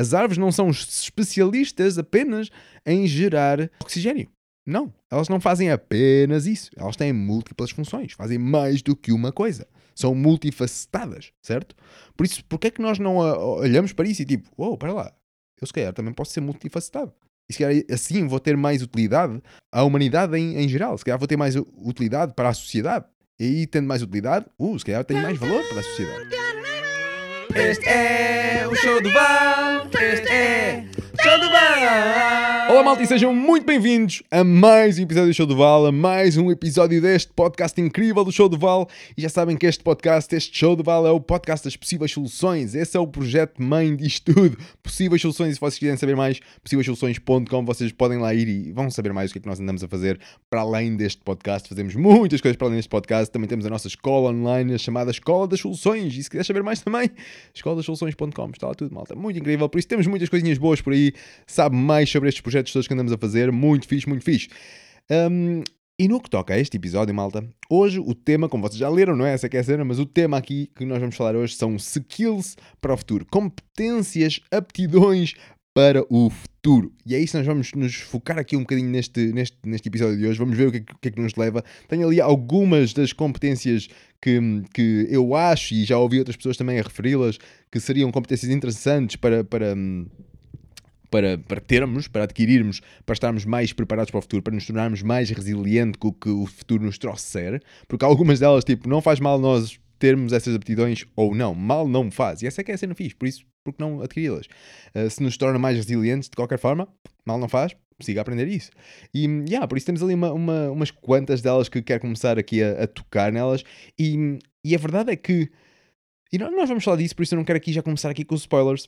As árvores não são especialistas apenas em gerar oxigênio. Não, elas não fazem apenas isso. Elas têm múltiplas funções, fazem mais do que uma coisa. São multifacetadas, certo? Por isso, porquê é que nós não olhamos para isso e tipo, oh, para lá, eu se calhar também posso ser multifacetado. E se calhar assim vou ter mais utilidade à humanidade em, em geral. Se calhar vou ter mais utilidade para a sociedade. E aí, tendo mais utilidade, uh, se calhar tenho mais valor para a sociedade. Este é o show do Val. Este é Show do! Olá malta e sejam muito bem-vindos a mais um episódio do Show do Val, a mais um episódio deste podcast incrível do Show do Val. E já sabem que este podcast, este Show do Val é o podcast das possíveis soluções. Esse é o projeto mãe disto tudo. Possíveis soluções, e se vocês quiserem saber mais, possíveissoluções.com, vocês podem lá ir e vão saber mais o que é que nós andamos a fazer para além deste podcast. Fazemos muitas coisas para além deste podcast. Também temos a nossa escola online, a chamada Escola das Soluções. E se quiser saber mais também, escoladasoluções.com. Está lá tudo, malta. Muito incrível. Por isso temos muitas coisinhas boas por aí sabe mais sobre estes projetos todos que andamos a fazer. Muito fixe, muito fixe. Um, e no que toca a este episódio, malta, hoje o tema, como vocês já leram, não é essa que é a cena, mas o tema aqui que nós vamos falar hoje são skills para o futuro, competências, aptidões para o futuro. E é isso que nós vamos nos focar aqui um bocadinho neste, neste, neste episódio de hoje. Vamos ver o que, é, o que é que nos leva. Tenho ali algumas das competências que, que eu acho, e já ouvi outras pessoas também a referi-las, que seriam competências interessantes para. para hum, para, para termos, para adquirirmos, para estarmos mais preparados para o futuro, para nos tornarmos mais resilientes com o que o futuro nos trouxer, porque algumas delas, tipo, não faz mal nós termos essas aptidões ou não, mal não faz, e essa é que é a cena fixe, por isso, porque não adquiri-las? Uh, se nos torna mais resilientes de qualquer forma, mal não faz, siga a aprender isso. E, yeah, por isso temos ali uma, uma, umas quantas delas que quero começar aqui a, a tocar nelas, e, e a verdade é que, e nós vamos falar disso, por isso eu não quero aqui já começar aqui com spoilers,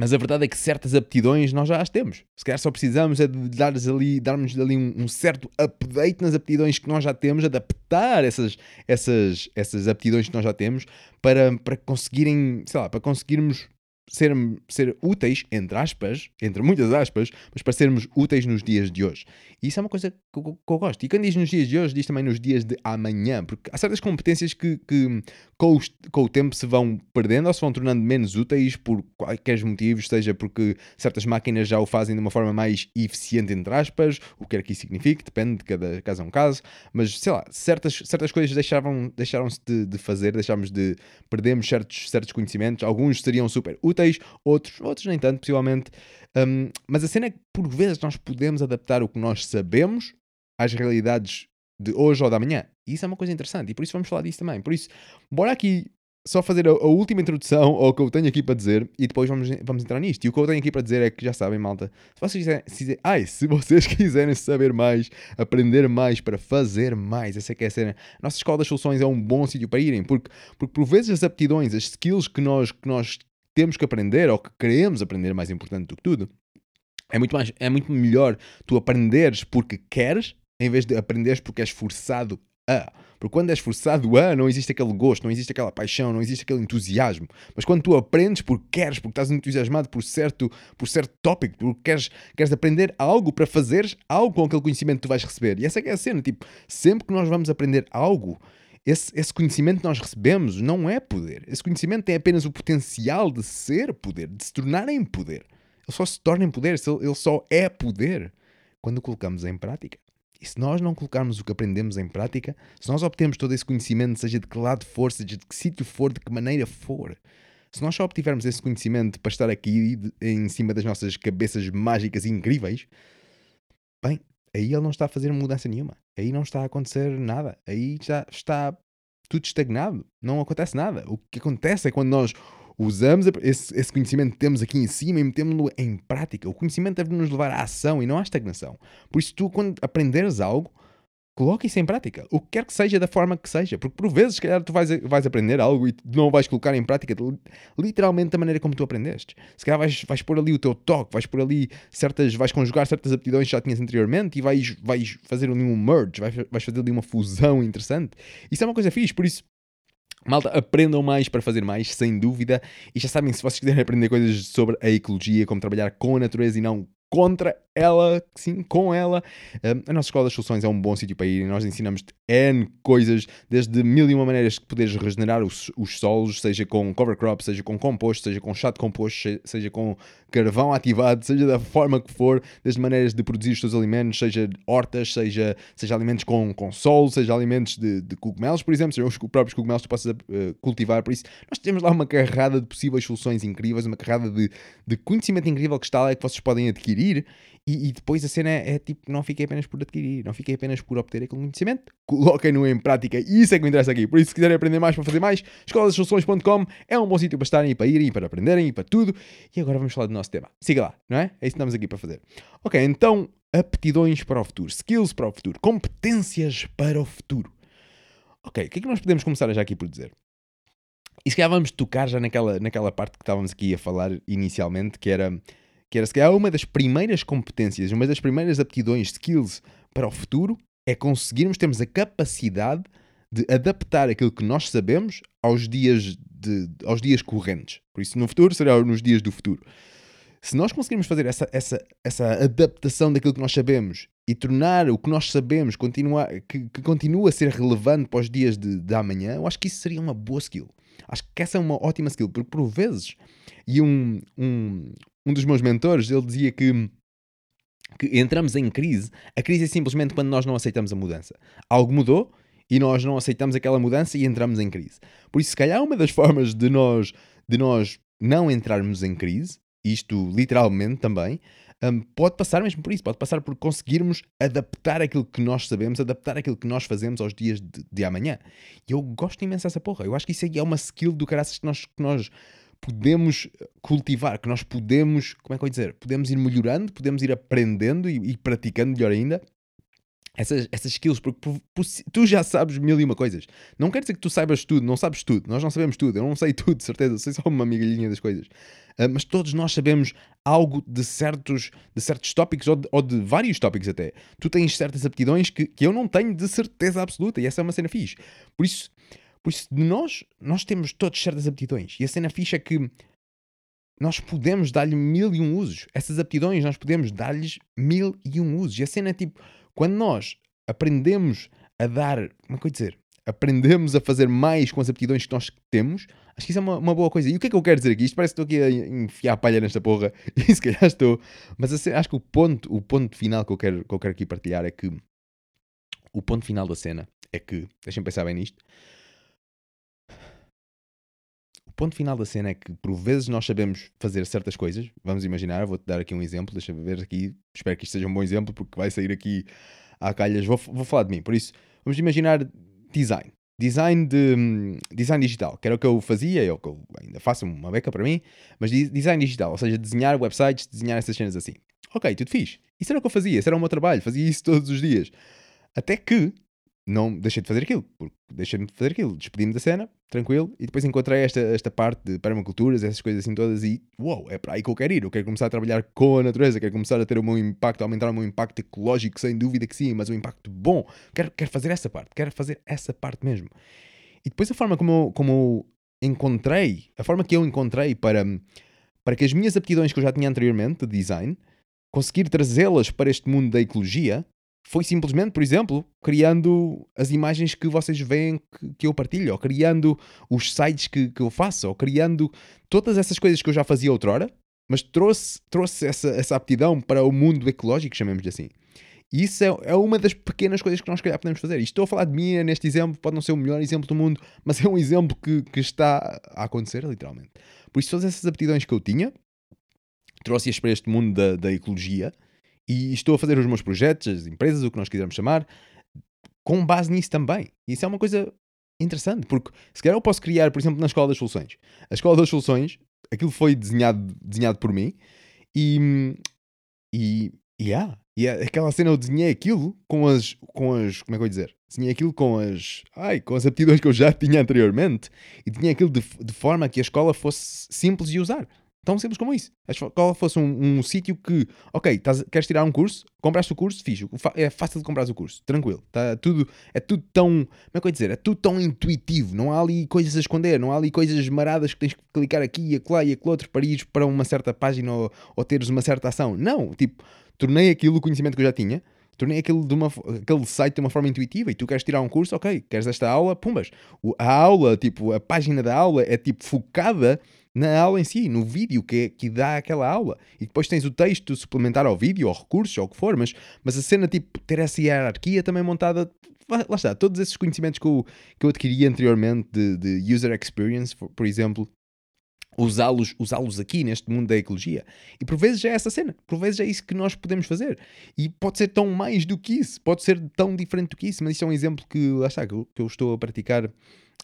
mas a verdade é que certas aptidões nós já as temos. Se calhar só precisamos é de dar ali, darmos ali um, um, certo update nas aptidões que nós já temos, adaptar essas, essas, essas aptidões que nós já temos para, para conseguirem, sei lá, para conseguirmos ser, ser úteis, entre aspas, entre muitas aspas, mas para sermos úteis nos dias de hoje. E isso é uma coisa que eu, que eu, gosto. E quando diz nos dias de hoje, diz também nos dias de amanhã, porque há certas competências que, que com, os, com, o tempo se vão perdendo ou se vão tornando menos úteis por quaisquer motivos, seja porque certas máquinas já o fazem de uma forma mais eficiente, entre aspas, o que quer que isso signifique, depende de cada caso a um caso, mas sei lá, certas, certas coisas deixaram, deixaram-se de, de fazer, deixámos de, perdemos certos, certos conhecimentos, alguns seriam super úteis úteis, outros, outros nem tanto, possivelmente. Um, mas a cena é que por vezes nós podemos adaptar o que nós sabemos às realidades de hoje ou da manhã. E isso é uma coisa interessante e por isso vamos falar disso também. Por isso, bora aqui só fazer a, a, última introdução ao que eu tenho aqui para dizer e depois vamos, vamos entrar nisto. E o que eu tenho aqui para dizer é que já sabem, malta, se vocês quiserem, se, ai, se vocês quiserem saber mais, aprender mais para fazer mais, essa é que é a cena. A nossa escola das soluções é um bom sítio para irem, porque, porque por vezes as aptidões, as skills que nós, que nós temos que aprender ou que queremos aprender, mais importante do que tudo, é muito, mais, é muito melhor tu aprenderes porque queres em vez de aprenderes porque és forçado a. Porque quando és forçado a, não existe aquele gosto, não existe aquela paixão, não existe aquele entusiasmo. Mas quando tu aprendes porque queres, porque estás entusiasmado por certo, por certo tópico, porque queres, queres aprender algo para fazeres algo com aquele conhecimento que tu vais receber. E essa é, a cena, tipo, sempre que nós vamos aprender algo, esse, esse conhecimento que nós recebemos não é poder. Esse conhecimento tem apenas o potencial de ser poder, de se tornar em poder. Ele só se torna em poder, ele só é poder quando o colocamos em prática. E se nós não colocarmos o que aprendemos em prática, se nós obtemos todo esse conhecimento, seja de que lado for, seja de que sítio for, de que maneira for, se nós só obtivermos esse conhecimento para estar aqui em cima das nossas cabeças mágicas e incríveis, bem, aí ele não está a fazer mudança nenhuma. Aí não está a acontecer nada. Aí já está tudo estagnado. Não acontece nada. O que acontece é quando nós usamos esse, esse conhecimento que temos aqui em cima e metemos-lo em prática. O conhecimento deve nos levar à ação e não à estagnação. Por isso, tu, quando aprenderes algo, coloca isso em prática. O que quer que seja, da forma que seja. Porque por vezes, se calhar, tu vais, vais aprender algo e não vais colocar em prática literalmente da maneira como tu aprendeste. Se calhar vais, vais pôr ali o teu toque, vais pôr ali certas, vais conjugar certas aptidões que já tinhas anteriormente e vais, vais fazer ali um merge, vais, vais fazer ali uma fusão interessante. Isso é uma coisa fixe, por isso Malta, aprendam mais para fazer mais, sem dúvida. E já sabem, se vocês quiserem aprender coisas sobre a ecologia, como trabalhar com a natureza e não contra ela, sim, com ela. Um, a nossa Escola das Soluções é um bom sítio para ir e nós ensinamos N coisas, desde mil e uma maneiras que poderes regenerar os, os solos, seja com cover crop, seja com composto, seja com de composto, seja com carvão ativado, seja da forma que for, desde maneiras de produzir os teus alimentos, seja hortas, seja, seja alimentos com, com solo, seja alimentos de, de cogumelos, por exemplo, sejam os próprios cogumelos que tu possas uh, cultivar. Por isso, nós temos lá uma carrada de possíveis soluções incríveis, uma carrada de, de conhecimento incrível que está lá e que vocês podem adquirir. E, e, depois a cena é, é, tipo, não fiquei apenas por adquirir, não fiquei apenas por obter aquele conhecimento, coloquem-no em prática e isso é que me interessa aqui. Por isso, se quiserem aprender mais para fazer mais, escolasoluções.com é um bom sítio para estarem e para irem para aprenderem e para tudo. E agora vamos falar do nosso tema. Siga lá, não é? É isso que estamos aqui para fazer. Ok, então, aptidões para o futuro, skills para o futuro, competências para o futuro. Ok, o que é que nós podemos começar já aqui por dizer? E se calhar vamos tocar já naquela, naquela parte que estávamos aqui a falar inicialmente, que era que era se calhar uma das primeiras competências, uma das primeiras aptidões, skills para o futuro, é conseguirmos termos a capacidade de adaptar aquilo que nós sabemos aos dias, de, aos dias correntes. Por isso, no futuro, será nos dias do futuro. Se nós conseguirmos fazer essa, essa, essa adaptação daquilo que nós sabemos e tornar o que nós sabemos continuar, que, que continua a ser relevante para os dias de, de amanhã, eu acho que isso seria uma boa skill. Acho que essa é uma ótima skill, porque por vezes, e um, um, um dos meus mentores, ele dizia que, que entramos em crise. A crise é simplesmente quando nós não aceitamos a mudança. Algo mudou e nós não aceitamos aquela mudança e entramos em crise. Por isso, se calhar, uma das formas de nós, de nós não entrarmos em crise, isto literalmente também, um, pode passar mesmo por isso, pode passar por conseguirmos adaptar aquilo que nós sabemos, adaptar aquilo que nós fazemos aos dias de, de amanhã. E eu gosto imenso dessa porra. Eu acho que isso é uma skill do caraças que nós, que nós podemos cultivar, que nós podemos, como é que eu vou dizer, podemos ir melhorando, podemos ir aprendendo e, e praticando melhor ainda essas, essas skills, porque tu já sabes mil e uma coisas. Não quer dizer que tu saibas tudo, não sabes tudo, nós não sabemos tudo, eu não sei tudo, certeza, sei só uma migalhinha das coisas. Uh, mas todos nós sabemos algo de certos, de certos tópicos ou de, ou de, vários tópicos até. Tu tens certas aptidões que, que eu não tenho de certeza absoluta e essa é uma cena fixe. Por isso, por isso, nós, nós temos todos certas aptidões. E a cena ficha é que nós podemos dar-lhe mil e um usos. Essas aptidões nós podemos dar-lhes mil e um usos. E a cena é tipo, quando nós aprendemos a dar, como é que eu dizer? Aprendemos a fazer mais com as aptidões que nós temos, acho que isso é uma, uma boa coisa. E o que é que eu quero dizer aqui? Isto parece que estou aqui a enfiar a palha nesta porra, e se calhar estou. Mas cena, acho que o ponto, o ponto final que eu, quero, que eu quero aqui partilhar é que o ponto final da cena é que, deixem pensar bem nisto, ponto final da cena é que por vezes nós sabemos fazer certas coisas. Vamos imaginar, vou-te dar aqui um exemplo, deixa me ver aqui. Espero que isto seja um bom exemplo porque vai sair aqui à calhas. Vou, vou falar de mim. Por isso, vamos imaginar design. Design, de, hum, design digital, que era o que eu fazia, é o que eu ainda faço uma beca para mim, mas design digital, ou seja, desenhar websites, desenhar essas cenas assim. Ok, tudo fixe. Isso era o que eu fazia, isso era o meu trabalho, fazia isso todos os dias. Até que não deixei de fazer aquilo, porque deixei-me de fazer aquilo, despedi-me da cena, tranquilo, e depois encontrei esta, esta parte de permaculturas, essas coisas assim todas, e uau, wow, é para aí que eu quero ir. Eu quero começar a trabalhar com a natureza, quero começar a ter o meu impacto, aumentar o meu impacto ecológico, sem dúvida que sim, mas um impacto bom. Quero, quero fazer essa parte, quero fazer essa parte mesmo. E depois a forma como eu, como eu encontrei, a forma que eu encontrei para, para que as minhas aptidões que eu já tinha anteriormente de design, conseguir trazê-las para este mundo da ecologia, foi simplesmente, por exemplo, criando as imagens que vocês veem que, que eu partilho, ou criando os sites que, que, eu faço, ou criando todas essas coisas que eu já fazia outrora, mas trouxe, trouxe essa, essa aptidão para o mundo ecológico, chamemos de assim. E isso é, é, uma das pequenas coisas que nós calhar podemos fazer. E estou a falar de mim neste exemplo, pode não ser o melhor exemplo do mundo, mas é um exemplo que, que está a acontecer, literalmente. Por isso, todas essas aptidões que eu tinha, trouxe-as para este mundo da, da ecologia, e estou a fazer os meus projetos, as empresas, o que nós quisermos chamar, com base nisso também. E isso é uma coisa interessante, porque se calhar eu posso criar, por exemplo, na Escola das Soluções. A Escola das Soluções, aquilo foi desenhado, desenhado por mim e. E. Yeah, e aquela cena eu desenhei aquilo com as. com as. como é que eu vou dizer? Desenhei aquilo com as. ai, com as aptidões que eu já tinha anteriormente e desenhei aquilo de, de forma que a escola fosse simples de usar. Tão simples como isso. A escola fosse um, um sítio que, ok, estás, queres tirar um curso, compraste o curso, fixe. É fácil de comprar o curso, tranquilo. Tá tudo, é tudo tão, como é que eu ia dizer? É tudo tão intuitivo. Não há ali coisas a esconder, não há ali coisas maradas que tens que clicar aqui e acolá e aquele outro para ir para uma certa página ou, ou teres uma certa ação. Não, tipo, tornei aquilo o conhecimento que eu já tinha tornei aquilo de uma, aquele site de uma forma intuitiva e tu queres tirar um curso, ok, queres esta aula, pumbas. A aula, tipo, a página da aula é tipo focada na aula em si, no vídeo que, que dá aquela aula. E depois tens o texto suplementar ao vídeo, ou recursos, ou o que for, mas, mas a cena, tipo, ter essa hierarquia também montada. Lá está, todos esses conhecimentos que eu, que eu adquiri anteriormente de, de user experience, por, exemplo, usá-los usá aqui neste mundo da ecologia. E por vezes é essa cena, por vezes é isso que nós podemos fazer. E pode ser tão mais do que isso, pode ser tão diferente do que isso, mas isso é um exemplo que, lá está, que eu, que eu estou a praticar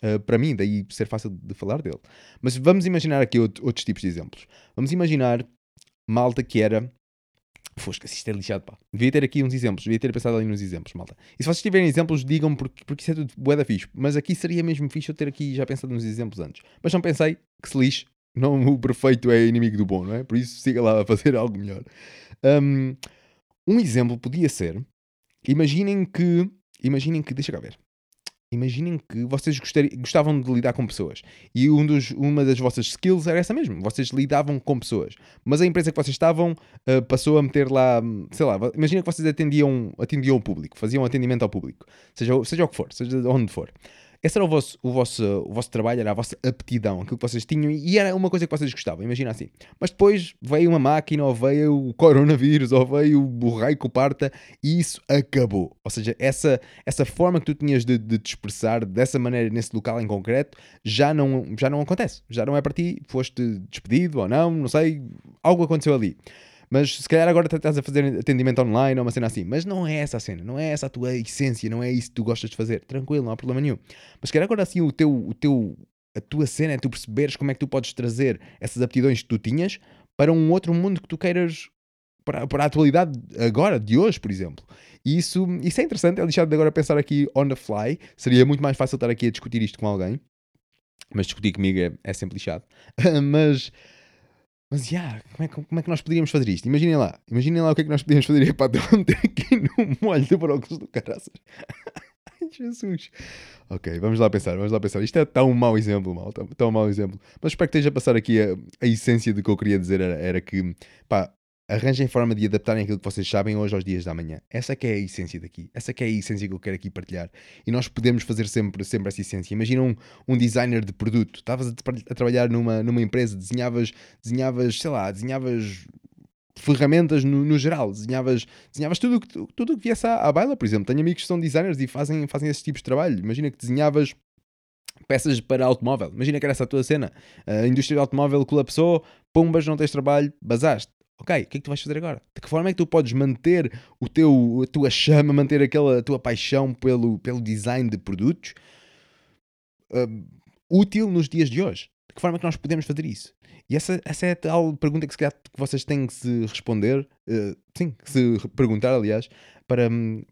uh, para mim, daí ser fácil de falar dele. Mas vamos imaginar aqui outro, outros tipos de exemplos. Vamos imaginar malta que era. Fosca, isto é lixado, pá. Devia ter aqui uns exemplos, devia ter pensado ali nos exemplos, malta. E se vocês tiverem exemplos, digam porque, porque isso é tudo bué da fixe. Mas aqui seria mesmo fixe eu ter aqui já pensado nos exemplos antes. Mas não pensei, que se lixe, não o perfeito é inimigo do bom, não é? Por isso siga lá a fazer algo melhor. Um, um exemplo podia ser, imaginem que, imaginem que, deixa cá ver. Imaginem que vocês gostavam de lidar com pessoas e um dos, uma das vossas skills era essa mesmo. Vocês lidavam com pessoas, mas a empresa que vocês estavam uh, passou a meter lá, sei lá, imagina que vocês atendiam, atendiam o público, faziam atendimento ao público, seja, seja o que for, seja onde for. Esse era o vosso, o, vosso, o vosso trabalho, era a vossa aptidão, aquilo que vocês tinham, e era uma coisa que vocês gostavam, imagina assim. Mas depois veio uma máquina, ou veio o coronavírus, ou veio o raio que parta, e isso acabou. Ou seja, essa, essa forma que tu tinhas de, de te expressar dessa maneira, nesse local em concreto, já não, já não acontece. Já não é para ti, foste despedido ou não, não sei, algo aconteceu ali. Mas se calhar agora estás a fazer atendimento online ou uma cena assim. Mas não é essa a cena, não é essa a tua essência, não é isso que tu gostas de fazer. Tranquilo, não há problema nenhum. Mas se calhar agora assim o teu, o teu, a tua cena é tu perceberes como é que tu podes trazer essas aptidões que tu tinhas para um outro mundo que tu queiras para, para a atualidade agora, de hoje, por exemplo. E isso, isso é interessante, é lixado de agora pensar aqui on the fly. Seria muito mais fácil estar aqui a discutir isto com alguém. Mas discutir comigo é, é sempre lixado. mas mas, yeah, como, é, como é que nós poderíamos fazer isto? Imaginem lá, imaginem lá o que é que nós podíamos fazer. Epá, estou a aqui no molho de brócolis do caraças. Ai, Jesus. Ok, vamos lá pensar, vamos lá pensar. Isto é tão mau exemplo, mal, tão, tão mau exemplo. Mas espero que esteja a passar aqui a, a essência do que eu queria dizer. Era, era que, pá, arranjem forma de adaptarem aquilo que vocês sabem hoje aos dias da manhã. Essa que é a essência daqui. Essa que é a essência que eu quero aqui partilhar. E nós podemos fazer sempre, sempre essa essência. Imagina um, um designer de produto. Estavas a, a, trabalhar numa, numa empresa, desenhavas, desenhavas, sei lá, desenhavas ferramentas no, no geral, desenhavas, desenhavas tudo que, tudo que viesse à, à baila, por exemplo. Tenho amigos que são designers e fazem, fazem esses tipos de trabalho. Imagina que desenhavas peças para automóvel. Imagina que era essa a tua cena. A indústria do automóvel colapsou, pumbas, não tens trabalho, basaste. Ok, o que é que tu vais fazer agora? De que forma é que tu podes manter o teu, a tua chama, manter aquela tua paixão pelo, pelo design de produtos uh, útil nos dias de hoje? De que forma é que nós podemos fazer isso? E essa, essa é a tal pergunta que se calhar que vocês têm que se responder, uh, sim, que se perguntar, aliás, para,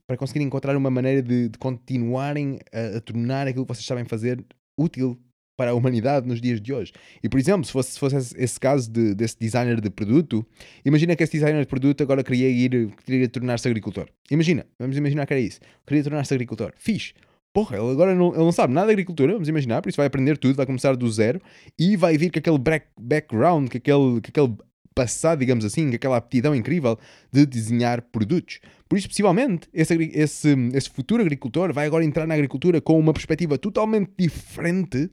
para conseguirem encontrar uma maneira de, de continuarem a, a tornar aquilo que vocês sabem fazer útil para a humanidade nos dias de hoje. E, por exemplo, se fosse, se fosse esse caso de, desse designer de produto, imagina que esse designer de produto agora queria ir, queria tornar-se agricultor. Imagina, vamos imaginar que era isso. Queria tornar-se agricultor. Fiz. Porra, ele agora não, ele não sabe nada de agricultura, vamos imaginar, por isso vai aprender tudo, vai começar do zero e vai vir com aquele back, background, com aquele, com aquele passado, digamos assim, com aquela aptidão incrível de desenhar produtos. Por isso, possivelmente, esse, esse, esse futuro agricultor vai agora entrar na agricultura com uma perspectiva totalmente diferente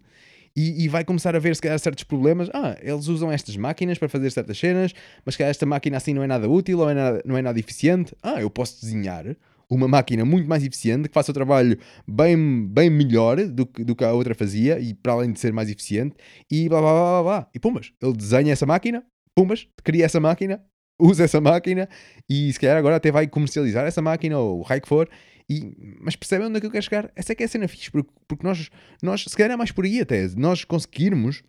e, e, vai começar a ver se calhar certos problemas. Ah, eles usam estas máquinas para fazer certas cenas, mas que esta máquina assim não é nada útil ou é nada, não é nada eficiente. Ah, eu posso desenhar uma máquina muito mais eficiente que faça o trabalho bem, bem melhor do que, do que a outra fazia e para além de ser mais eficiente e blá blá blá blá. blá. E pumbas, ele desenha essa máquina, pumbas, cria essa máquina, usa essa máquina e se calhar agora até vai comercializar essa máquina ou o raio que for e, mas percebem onde é que eu quero chegar? Essa é que é a cena fixe, porque, porque nós, nós, se calhar é mais por aí até, nós conseguirmos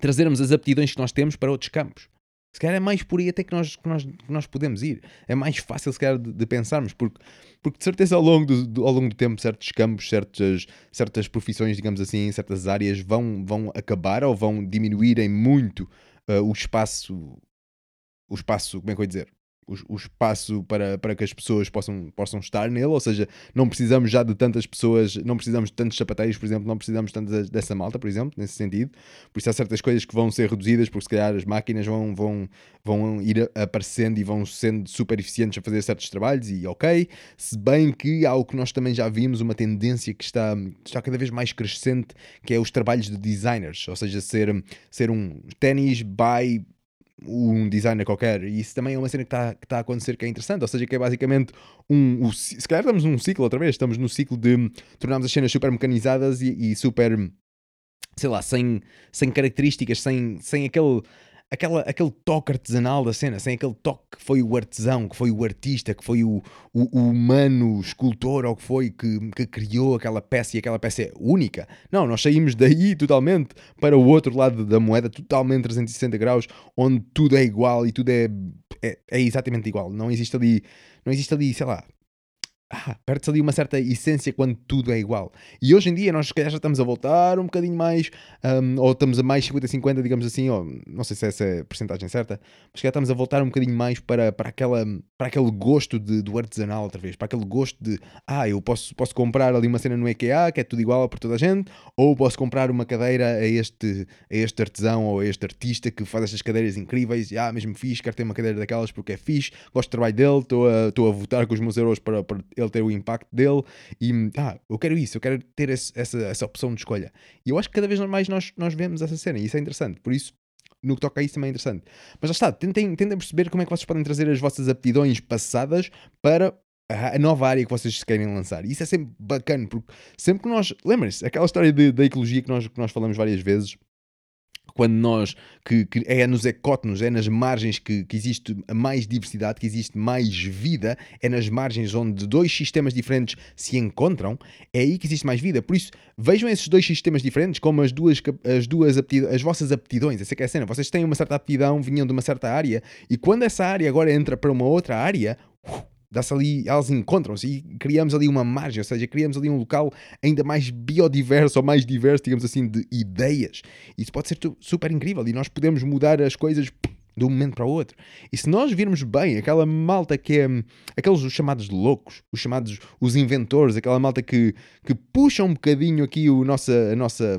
trazermos as aptidões que nós temos para outros campos. Se calhar é mais por aí até que nós, que nós, que nós podemos ir. É mais fácil, se calhar, de, de pensarmos, porque, porque de certeza ao longo do, do, ao longo do tempo certos campos, certas, certas profissões, digamos assim, certas áreas vão, vão acabar ou vão diminuírem muito uh, o espaço, o espaço, como é que eu ia dizer? O, espaço para, para que as pessoas possam, possam estar nele, ou seja, não precisamos já de tantas pessoas, não precisamos de tantos sapateiros, por exemplo, não precisamos tanto dessa malta, por exemplo, nesse sentido. Por isso há certas coisas que vão ser reduzidas, porque se calhar as máquinas vão, vão, vão ir aparecendo e vão sendo super eficientes a fazer certos trabalhos, e ok. Se bem que há o que nós também já vimos, uma tendência que está, está cada vez mais crescente, que é os trabalhos de designers, ou seja, ser, ser um ténis by um designer qualquer, e isso também é uma cena que está tá a acontecer que é interessante, ou seja, que é basicamente um, um, se calhar estamos num ciclo outra vez, estamos no ciclo de tornarmos as cenas super mecanizadas e, e super, sei lá, sem, sem características, sem, sem aquele aquela, aquele toque artesanal da cena, sem aquele toque que foi o artesão, que foi o artista, que foi o, o, o humano escultor ou que foi que, que criou aquela peça e aquela peça é única. Não, nós saímos daí totalmente para o outro lado da moeda, totalmente 360 graus, onde tudo é igual e tudo é, é, é exatamente igual. Não existe ali, não existe ali, sei lá, ah, perde-se ali uma certa essência quando tudo é igual. E hoje em dia nós já estamos a voltar um bocadinho mais, um, ou estamos a mais 50-50, digamos assim, ou não sei se essa é a porcentagem certa, mas calhar estamos a voltar um bocadinho mais para, para, aquela, para aquele gosto de, do artesanal outra vez, para aquele gosto de, ah, eu posso, posso comprar ali uma cena no IKEA que é tudo igual para toda a gente, ou posso comprar uma cadeira a este, a este artesão ou a este artista que faz estas cadeiras incríveis, e, ah, mesmo fixe, quero ter uma cadeira daquelas porque é fixe, gosto do trabalho dele, estou a, estou a votar com os meus euros para, para ele ter o impacto dele e ah, eu quero isso, eu quero ter esse, essa, essa opção de escolha. E eu acho que cada vez mais nós, nós vemos essa cena e isso é interessante. Por isso, no que toca a isso também é interessante. Mas já está, tentem, tentem perceber como é que vocês podem trazer as vossas aptidões passadas para a nova área que vocês querem lançar. E isso é sempre bacana, porque sempre que nós. Lembrem-se, aquela história da ecologia que nós, que nós falamos várias vezes quando nós, que, que, é nos ecótonos, é nas margens que, que existe mais diversidade, que existe mais vida, é nas margens onde dois sistemas diferentes se encontram, é aí que existe mais vida. Por isso, vejam esses dois sistemas diferentes como as duas, as duas as vossas aptidões. Essa é a cena. Vocês têm uma certa aptidão, vinham de uma certa área, e quando essa área agora entra para uma outra área, dá-se ali, elas encontram-se e criamos ali uma margem, ou seja, criamos ali um local ainda mais biodiverso ou mais diverso, digamos assim, de ideias. Isso pode ser super incrível e nós podemos mudar as coisas de um momento para o outro. E se nós virmos bem aquela malta que é aqueles os chamados loucos, os chamados os inventores, aquela malta que, que puxa um bocadinho aqui o nossa, a nossa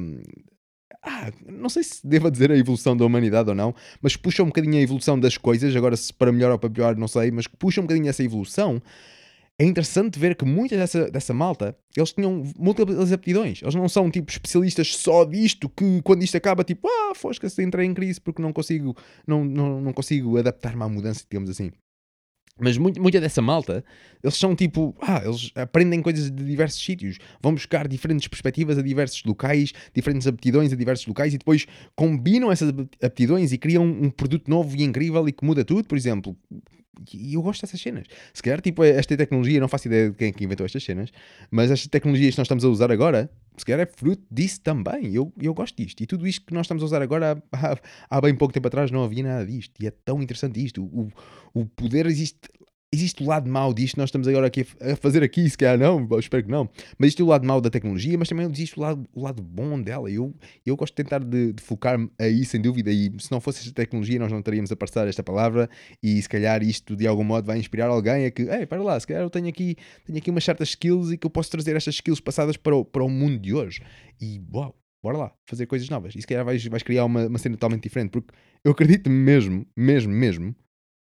ah, não sei se devo dizer a evolução da humanidade ou não, mas puxa um bocadinho a evolução das coisas, agora se para melhor ou para pior, não sei, mas puxa um bocadinho essa evolução. É interessante ver que muita dessa, dessa malta, eles tinham múltiplas aptidões. Eles não são tipo especialistas só disto, que quando isto acaba, tipo, ah, fosca-se, entrei em crise porque não consigo, não, não, não consigo adaptar-me à mudança, digamos assim. Mas muito, muita dessa malta, eles são tipo, ah, eles aprendem coisas de diversos sítios, vão buscar diferentes perspectivas a diversos locais, diferentes aptidões a diversos locais e depois combinam essas aptidões e criam um produto novo e incrível e que muda tudo. Por exemplo, e eu gosto dessas cenas. Se calhar, tipo, esta tecnologia, não faço ideia de quem é que inventou estas cenas, mas estas tecnologias que nós estamos a usar agora, se calhar é fruto disso também. Eu, eu gosto disto. E tudo isto que nós estamos a usar agora, há, há bem pouco tempo atrás não havia nada disto. E é tão interessante isto. O, o poder existe existe o lado mau disto, nós estamos agora aqui a fazer aqui, se calhar não, espero que não, mas existe o lado mau da tecnologia, mas também existe o lado, o lado bom dela. Eu, eu gosto de tentar de, de focar-me aí, sem dúvida, e se não fosse esta tecnologia, nós não teríamos a passar esta palavra, e se calhar isto de algum modo vai inspirar alguém a que, ei, para lá, se calhar eu tenho aqui, tenho aqui umas certas skills e que eu posso trazer estas skills passadas para o, para o mundo de hoje. E uau, bora lá, fazer coisas novas. E se calhar vais, vais criar uma, uma cena totalmente diferente, porque eu acredito mesmo, mesmo, mesmo,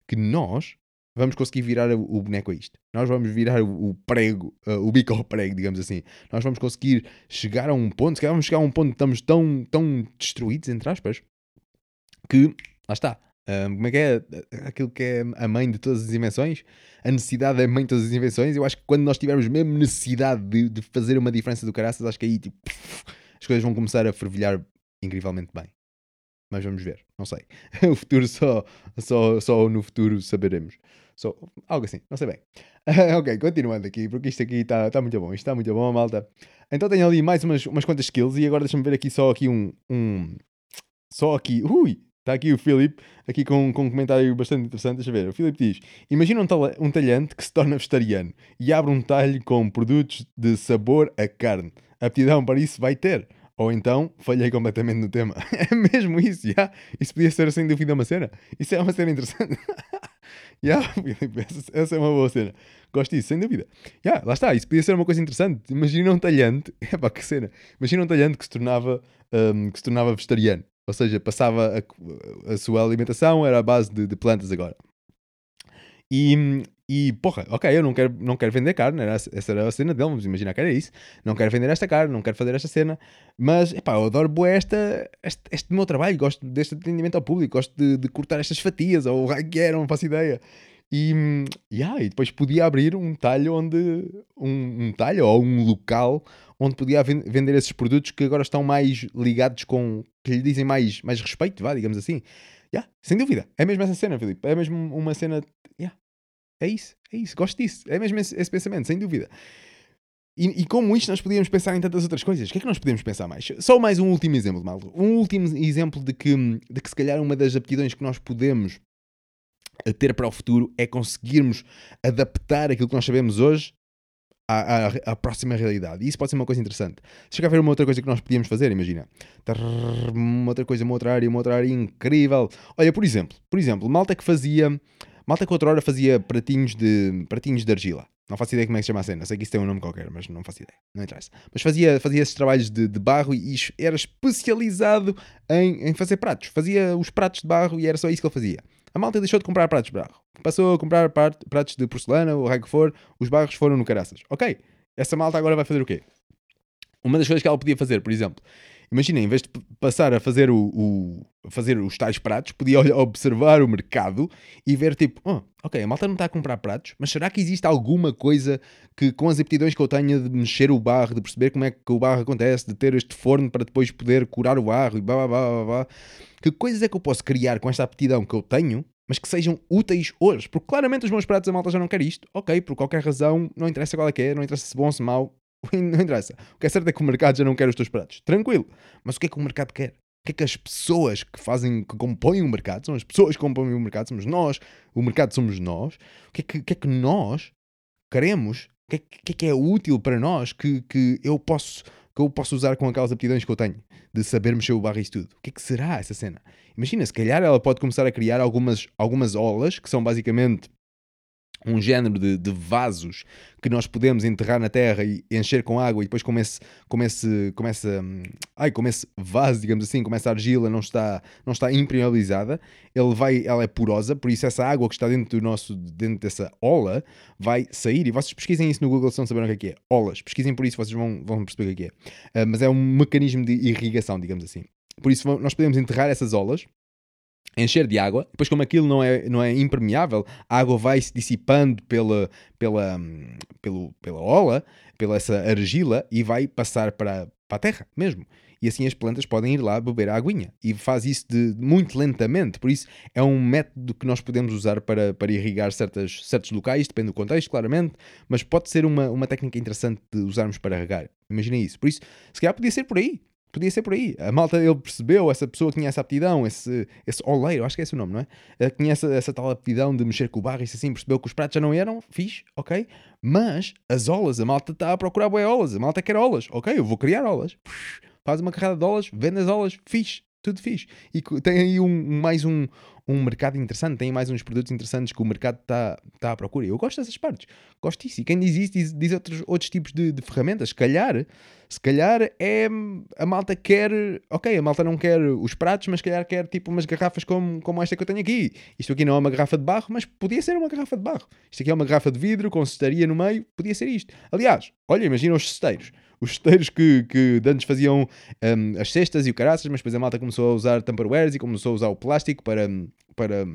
que nós vamos conseguir virar o, boneco a isto. Nós vamos virar o, prego, o bico ao prego, digamos assim. Nós vamos conseguir chegar a um ponto, se calhar vamos chegar a um ponto que estamos tão, tão destruídos, entre aspas, que, lá está, uh, como é que é aquilo que é a mãe de todas as invenções? A necessidade é a mãe de todas as invenções. Eu acho que quando nós tivermos mesmo necessidade de, de fazer uma diferença do caraças, acho que aí tipo, as coisas vão começar a fervilhar incrivelmente bem. Mas vamos ver, não sei. o futuro só, só, só no futuro saberemos. So, algo assim, não sei bem. ok, continuando aqui, porque isto aqui está tá muito bom. Isto está muito bom, malta. Então tenho ali mais umas, umas quantas skills e agora deixa-me ver aqui só aqui um, um. Só aqui. Ui! Está aqui o Filipe, aqui com, com um comentário bastante interessante. Deixa ver. O Filipe diz: Imagina um, talhe, um talhante que se torna vegetariano e abre um talho com produtos de sabor a carne. Aptidão para isso vai ter. Ou então falhei completamente no tema. É mesmo isso, já. Isso podia ser sem dúvida uma cena. Isso é uma cena interessante. Já, Filipe, essa, é uma boa cena. Gosto disso, sem dúvida. Já, lá está, isso podia ser uma coisa interessante. Imagina um talhante, é pá, que cena. Imagina um talhante que se tornava, hum, que se tornava vegetariano. Ou seja, passava a, a sua alimentação, era à base de, de plantas agora. E, e porra, ok, eu não quero, não quero vender carne, era, essa era a cena dele, vamos imaginar que era isso. Não quero vender esta carne, não quero fazer esta cena, mas epá, eu adoro esta, este, este meu trabalho, gosto deste atendimento ao público, gosto de, de cortar estas fatias, ou o que era, não faço ideia. E, yeah, e depois podia abrir um talho onde um, um talho ou um local onde podia vender esses produtos que agora estão mais ligados com que lhe dizem mais, mais respeito, vá, digamos assim. Yeah, sem dúvida. É mesmo essa cena, Filipe. É mesmo uma cena. Yeah, é isso, é isso. Gosto disso. É mesmo esse, esse pensamento, sem dúvida. E, e, como isto nós podíamos pensar em tantas outras coisas. O que é que nós podemos pensar mais? Só mais um último exemplo, Maldo. Um último exemplo de que, de que se calhar uma das aptidões que nós podemos eh, ter para o futuro é conseguirmos adaptar aquilo que nós sabemos hoje à, à, à, próxima realidade. E isso pode ser uma coisa interessante. Se chegar a ver uma outra coisa que nós podíamos fazer, imagina. Uma outra coisa, uma outra área, uma outra área incrível. Olha, por exemplo, por exemplo, malta que fazia. Malta que outra hora fazia pratinhos de, pratinhos de argila. Não faço ideia como é que se chama a cena. Sei que isso tem um nome qualquer, mas não faço ideia. Não interessa. Mas fazia, fazia esses trabalhos de, de barro e, era especializado em, em fazer pratos. Fazia os pratos de barro e era só isso que ele fazia. A malta deixou de comprar pratos de barro. Passou a comprar pratos de porcelana, o raio que for, os barros foram no caraças. Ok, essa malta agora vai fazer o quê? Uma das coisas que ela podia fazer, por exemplo, imagina, em vez de passar a fazer, o, o fazer os tais pratos, podia observar o mercado e ver tipo, oh, ok, a malta não está a comprar pratos, mas será que existe alguma coisa que com as aptidões que eu tenho de mexer o barro, de perceber como é que o barro acontece, de ter este forno para depois poder curar o barro e blá blá blá blá, blá que coisas é que eu posso criar com esta aptidão que eu tenho, mas que sejam úteis hoje? Porque claramente os meus pratos a malta já não quer isto. Ok, por qualquer razão, não interessa qual é que é, não interessa se bom, se mau, não interessa. O que é certo é que o mercado já não quer os teus pratos. Tranquilo. Mas o que é que o mercado quer? O que é que as pessoas que fazem, que compõem o mercado, são as pessoas que compõem o mercado, somos nós, o mercado somos nós. O que é que, que, é que nós queremos? O que é que, é, que é útil para nós que, que eu posso que eu posso usar com aquelas aptidões que eu tenho, de saber mexer o barro e tudo. O que é que será essa cena? Imagina, se calhar ela pode começar a criar algumas, algumas olas, que são basicamente um género de, de, vasos que nós podemos enterrar na terra e encher com água e depois como esse, como esse, como essa, ai, como esse vaso, digamos assim, como essa argila não está, não está impermeabilizada, ele vai, ela é porosa, por isso essa água que está dentro do nosso, dentro dessa ola vai sair, e vocês pesquisem isso no Google se não saberem o que é, é. olas, pesquisem por isso, vocês vão, vão perceber o que é, é. Uh, mas é um mecanismo de irrigação, digamos assim. Por isso nós podemos enterrar essas olas encher de água, depois como aquilo não é, não é impermeável, a água vai se dissipando pela, pela, pelo, pela ola, pela essa argila e vai passar para, para a terra mesmo. E assim as plantas podem ir lá beber a aguinha. E faz isso de, muito lentamente. Por isso é um método que nós podemos usar para, para irrigar certas, certos locais, depende do contexto, claramente. Mas pode ser uma, uma técnica interessante de usarmos para regar. Imaginem isso. Por isso, se calhar podia ser por aí podia ser por aí. A malta, ele percebeu, essa pessoa tinha essa aptidão, esse, esse oleiro, acho que é esse o nome, não é? Ele tinha essa, essa tal aptidão de mexer com o barro e assim, percebeu que os pratos já não eram, fixe, ok? Mas as olas, a malta está a procurar boas olas, a malta quer olas, ok? Eu vou criar olas. Faz uma carrada de olas, vende as olas, fixe, tudo fixe. E tem aí um, mais um, um mercado interessante, tem mais uns produtos interessantes que o mercado está tá à procura. Eu gosto dessas partes, gosto disso. E quem diz isso diz, diz outros, outros tipos de, de, ferramentas. Se calhar, se calhar é a malta quer, ok, a malta não quer os pratos, mas se calhar quer tipo umas garrafas como, como esta que eu tenho aqui. Isto aqui não é uma garrafa de barro, mas podia ser uma garrafa de barro. Isto aqui é uma garrafa de vidro com cestaria no meio, podia ser isto. Aliás, olha, imagina os cesteiros os cesteiros que, que antes faziam um, as cestas e o caraças, mas depois a malta começou a usar Tupperwares e começou a usar o plástico para, para,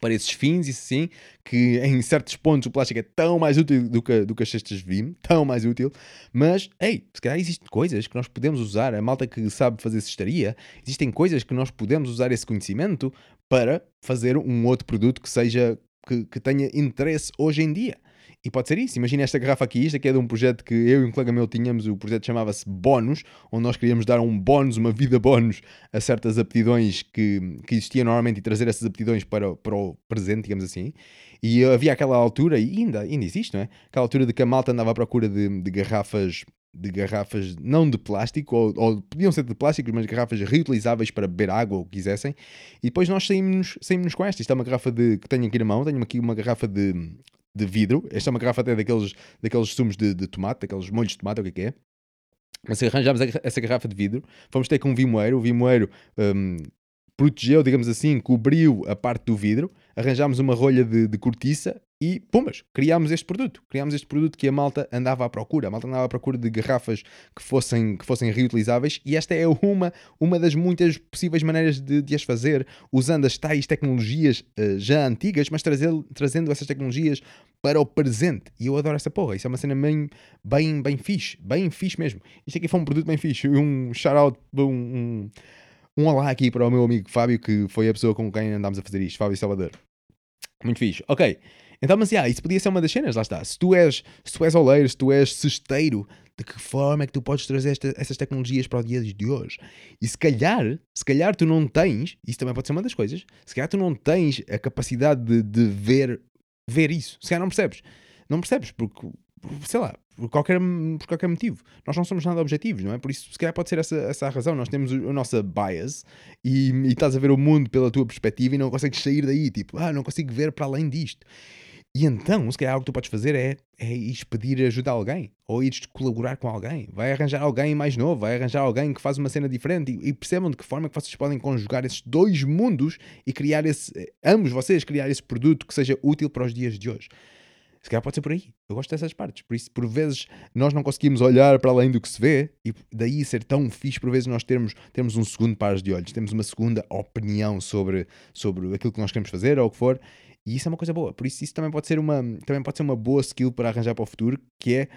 para esses fins, isso sim, que em certos pontos o plástico é tão mais útil do que, do que as cestas Vim, tão mais útil, mas, ei, se calhar existem coisas que nós podemos usar, a malta que sabe fazer cestaria, existem coisas que nós podemos usar esse conhecimento para fazer um outro produto que seja, que, que tenha interesse hoje em dia. E pode ser isso. Imagina esta garrafa aqui. Isto aqui é de um projeto que eu e um colega meu tínhamos. O projeto chamava-se Bónus, onde nós queríamos dar um bónus, uma vida bónus a certas aptidões que, que existiam normalmente e trazer essas aptidões para, para o presente, digamos assim. E havia aquela altura, e ainda, ainda existe, não é? Aquela altura de que a malta andava à procura de, de garrafas de garrafas, não de plástico, ou, ou podiam ser de plástico, mas garrafas reutilizáveis para beber água ou o que quisessem. E depois nós saímos, saímos com esta. Isto é uma garrafa de, que tenho aqui na mão, tenho aqui uma garrafa de, de vidro. Esta é uma garrafa até daqueles, daqueles sumos de, de tomate, daqueles molhos de tomate, o que é que é. Mas arranjámos essa garrafa de vidro, fomos ter com um vimoeiro, o vimoeiro um, protegeu, digamos assim, cobriu a parte do vidro, arranjámos uma rolha de, de cortiça e, pumas, criámos este produto. Criámos este produto que a malta andava à procura. A malta andava à procura de garrafas que fossem, que fossem reutilizáveis e esta é uma, uma das muitas possíveis maneiras de, de as fazer, usando as tais tecnologias uh, já antigas, mas trazendo, trazendo essas tecnologias para o presente. E eu adoro essa porra. Isso é uma cena bem, bem, bem fixe. Bem fixe mesmo. Isto aqui foi um produto bem fixe. Um shout-out, um, um, um olá aqui para o meu amigo Fábio, que foi a pessoa com quem andámos a fazer isto. Fábio Salvador. Muito fixe. Ok. Então, mas, yeah, isso podia ser uma das cenas, lá está. Se tu és, se tu és oleiro, se tu és cesteiro, de que forma é que tu podes trazer esta, essas tecnologias para o dia de hoje? E se calhar, se calhar tu não tens, isso também pode ser uma das coisas, se calhar tu não tens a capacidade de, de ver, ver isso. Se calhar não percebes. Não percebes, porque, sei lá, por qualquer, por qualquer motivo. Nós não somos nada objetivos, não é? Por isso, se calhar pode ser essa, essa a razão. Nós temos a nossa bias e, e estás a ver o mundo pela tua perspectiva e não consegues sair daí. Tipo, ah, não consigo ver para além disto. E então, se calhar algo que tu podes fazer é, é ires pedir ajuda a alguém, ou ires colaborar com alguém, vai arranjar alguém mais novo, vai arranjar alguém que faz uma cena diferente e, e percebam de que forma é que vocês podem conjugar esses dois mundos e criar esse, ambos vocês, criar esse produto que seja útil para os dias de hoje. Se calhar pode ser por aí. Eu gosto dessas partes. Por isso, por vezes, nós não conseguimos olhar para além do que se vê e daí ser tão fixe, por vezes, nós termos, termos um segundo par de olhos, temos uma segunda opinião sobre, sobre aquilo que nós queremos fazer ou o que for e isso é uma coisa boa. Por isso, isso também pode ser uma, também pode ser uma boa skill para arranjar para o futuro, que é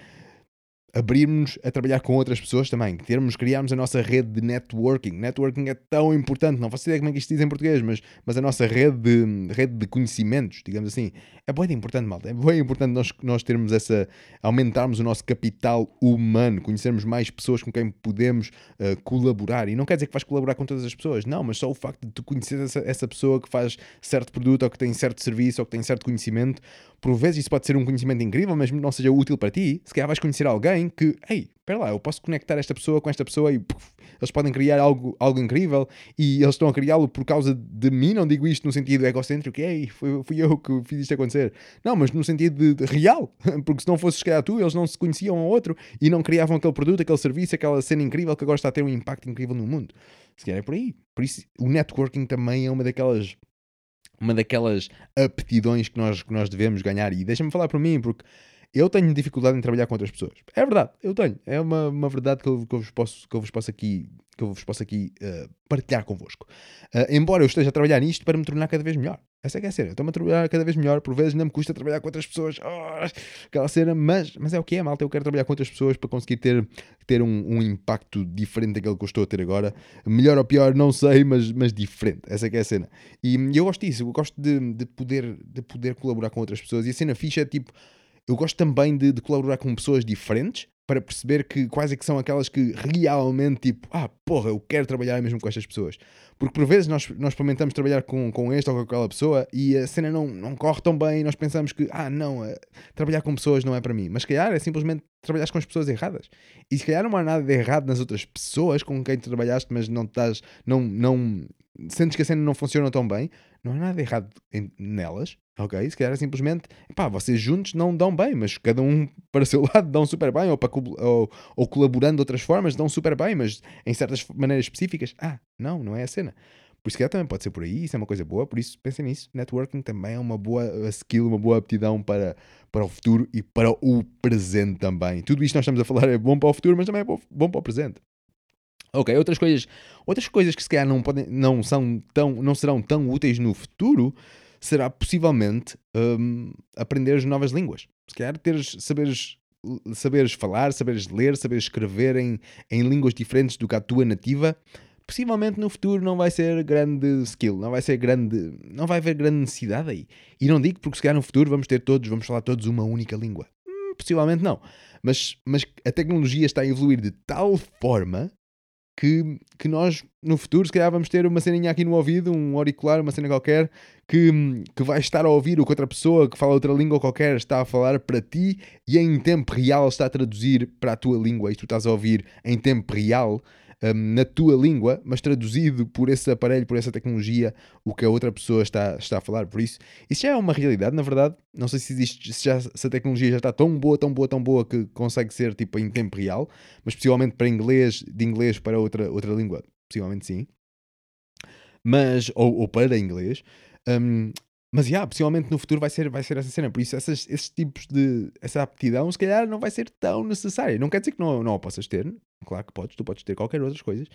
abrirmos a trabalhar com outras pessoas também, termos, criarmos a nossa rede de networking. Networking é tão importante, não faço ideia como é que isto diz em português, mas, mas a nossa rede de, rede de conhecimentos, digamos assim, é bem importante, malta. É bem importante nós, nós termos essa, aumentarmos o nosso capital humano, conhecermos mais pessoas com quem podemos uh, colaborar. E não quer dizer que vais colaborar com todas as pessoas, não, mas só o facto de tu conhecer essa, essa pessoa que faz certo produto, ou que tem certo serviço, ou que tem certo conhecimento, por vezes isso pode ser um conhecimento incrível, mas não seja útil para ti, se calhar vais conhecer alguém que, ei, espera lá, eu posso conectar esta pessoa com esta pessoa e puf, eles podem criar algo, algo incrível e eles estão a criá-lo por causa de mim, não digo isto no sentido egocêntrico, ei, fui, fui eu que fiz isto acontecer. Não, mas no sentido de, de real, porque se não fosse se calhar tu, eles não se conheciam um ao outro e não criavam aquele produto, aquele serviço, aquela cena incrível que agora está a ter um impacto incrível no mundo. Se calhar é por aí. Por isso, o networking também é uma daquelas uma daquelas aptidões que nós, que nós devemos ganhar. E deixa-me falar por mim, porque eu tenho dificuldade em trabalhar com outras pessoas. É verdade, eu tenho. É uma, uma verdade que eu, que eu, vos, posso, que eu vos posso aqui, que eu vos posso aqui uh, partilhar convosco. Uh, embora eu esteja a trabalhar nisto para me tornar cada vez melhor. Essa é que é a cena. Estou-me a trabalhar cada vez melhor. Por vezes não me custa trabalhar com outras pessoas. Oh, aquela cena. Mas, mas é o que é, malta. Eu quero trabalhar com outras pessoas para conseguir ter, ter um, um, impacto diferente daquele que eu estou a ter agora. Melhor ou pior, não sei, mas, mas diferente. Essa é que é a cena. E, e eu gosto disso. Eu gosto de, de, poder, de poder colaborar com outras pessoas. E a cena ficha é tipo... Eu gosto também de, de colaborar com pessoas diferentes para perceber que quais é que são aquelas que realmente, tipo, ah, porra, eu quero trabalhar mesmo com estas pessoas. Porque por vezes nós, nós experimentamos trabalhar com, com esta ou com aquela pessoa e a cena não, não corre tão bem e nós pensamos que, ah, não, uh, trabalhar com pessoas não é para mim. Mas se calhar é simplesmente trabalhar com as pessoas erradas. E se calhar não há nada de errado nas outras pessoas com quem trabalhaste, mas não estás, não, não, sentes que a cena não funciona tão bem, não há nada de errado em, nelas, ok? Se calhar é simplesmente, pá, vocês juntos não dão bem, mas cada um para o seu lado dão super bem, ou, para, ou, ou colaborando de outras formas dão super bem, mas em certas maneiras específicas, ah, não, não é a cena. Por isso que também pode ser por aí, isso é uma coisa boa, por isso pensem nisso. Networking também é uma boa skill, uma boa aptidão para, para o futuro e para o presente também. Tudo isto nós estamos a falar é bom para o futuro, mas também é bom para o presente. Ok, outras coisas, outras coisas que se calhar não, podem, não, são tão, não serão tão úteis no futuro será possivelmente um, aprender novas línguas. Se calhar teres, saberes, saberes falar, saberes ler, saberes escrever em, em línguas diferentes do que a tua nativa, possivelmente no futuro não vai ser grande skill, não vai ser grande, não vai haver grande necessidade aí. E não digo porque se calhar no futuro vamos ter todos, vamos falar todos uma única língua. Hum, possivelmente não. Mas, mas a tecnologia está a evoluir de tal forma que, que nós no futuro se calhar vamos ter uma ceninha aqui no ouvido, um auricular, uma cena qualquer, que, que vai estar a ouvir o que outra pessoa que fala outra língua qualquer está a falar para ti e em tempo real está a traduzir para a tua língua. E tu estás a ouvir em tempo real um, na tua língua, mas traduzido por esse aparelho, por essa tecnologia, o que a outra pessoa está, está a falar. Por isso, isso já é uma realidade, na verdade. Não sei se existe, se, já, se a tecnologia já está tão boa, tão boa, tão boa que consegue ser tipo em tempo real, mas possivelmente para inglês, de inglês para outra, outra língua, possivelmente sim. Mas, ou, ou para inglês. Um, mas, yeah, possivelmente no futuro vai ser, vai ser essa cena. Por isso, essas, esses tipos de. Essa aptidão, se calhar, não vai ser tão necessária. Não quer dizer que não, não a possas ter. Claro que podes, tu podes ter qualquer outras coisas.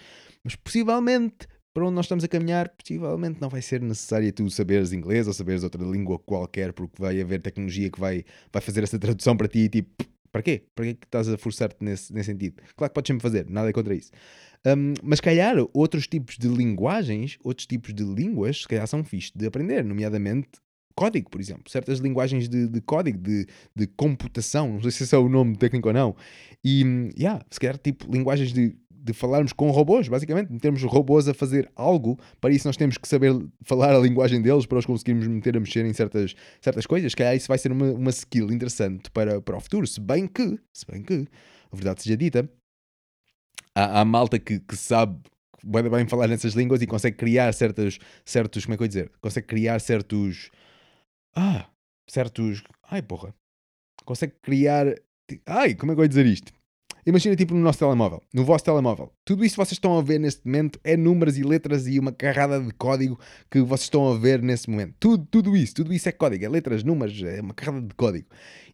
Mas, possivelmente, para onde nós estamos a caminhar, possivelmente não vai ser necessário tu saberes inglês ou saberes outra língua qualquer, porque vai haver tecnologia que vai, vai fazer essa tradução para ti e tipo. Para quê? Para que estás a forçar-te nesse, nesse sentido? Claro que podes sempre fazer, nada é contra isso. Um, mas, calhar, outros tipos de linguagens, outros tipos de línguas, se calhar são fixe de aprender, nomeadamente código, por exemplo. Certas linguagens de, de código, de, de, computação, não sei se esse é o nome técnico ou não. E, yeah, se calhar, tipo, linguagens de, de falarmos com robôs, basicamente, metermos robôs a fazer algo, para isso nós temos que saber falar a linguagem deles para os conseguirmos meter a mexer em certas, certas coisas. Se calhar isso vai ser uma, uma skill interessante para, para o futuro, se bem que, se bem que, a verdade seja dita, há, há malta que, que sabe bem, bem falar nessas línguas e consegue criar certos, certos, como é que eu ia dizer? Consegue criar certos, ah, certos, ai porra, consegue criar, ai, como é que eu ia dizer isto? Imagina tipo no nosso telemóvel, no vosso telemóvel. Tudo isso vocês estão a ver neste momento é números e letras e uma carrada de código que vocês estão a ver nesse momento. Tudo, tudo isso, tudo isso é código, é letras, números, é uma carrada de código.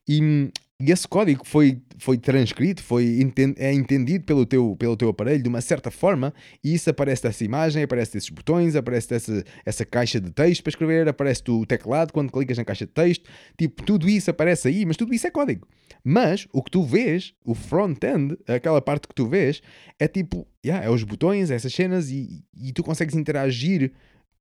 E e esse código foi, foi transcrito, foi é entendido pelo teu, pelo teu aparelho de uma certa forma, e isso aparece essa imagem, aparece esses botões, aparece essa, essa caixa de texto para escrever, aparece o teclado quando clicas na caixa de texto, tipo, tudo isso aparece aí, mas tudo isso é código. Mas o que tu vês, o front-end, aquela parte que tu vês, é tipo, yeah, é os botões, é essas cenas, e, e tu consegues interagir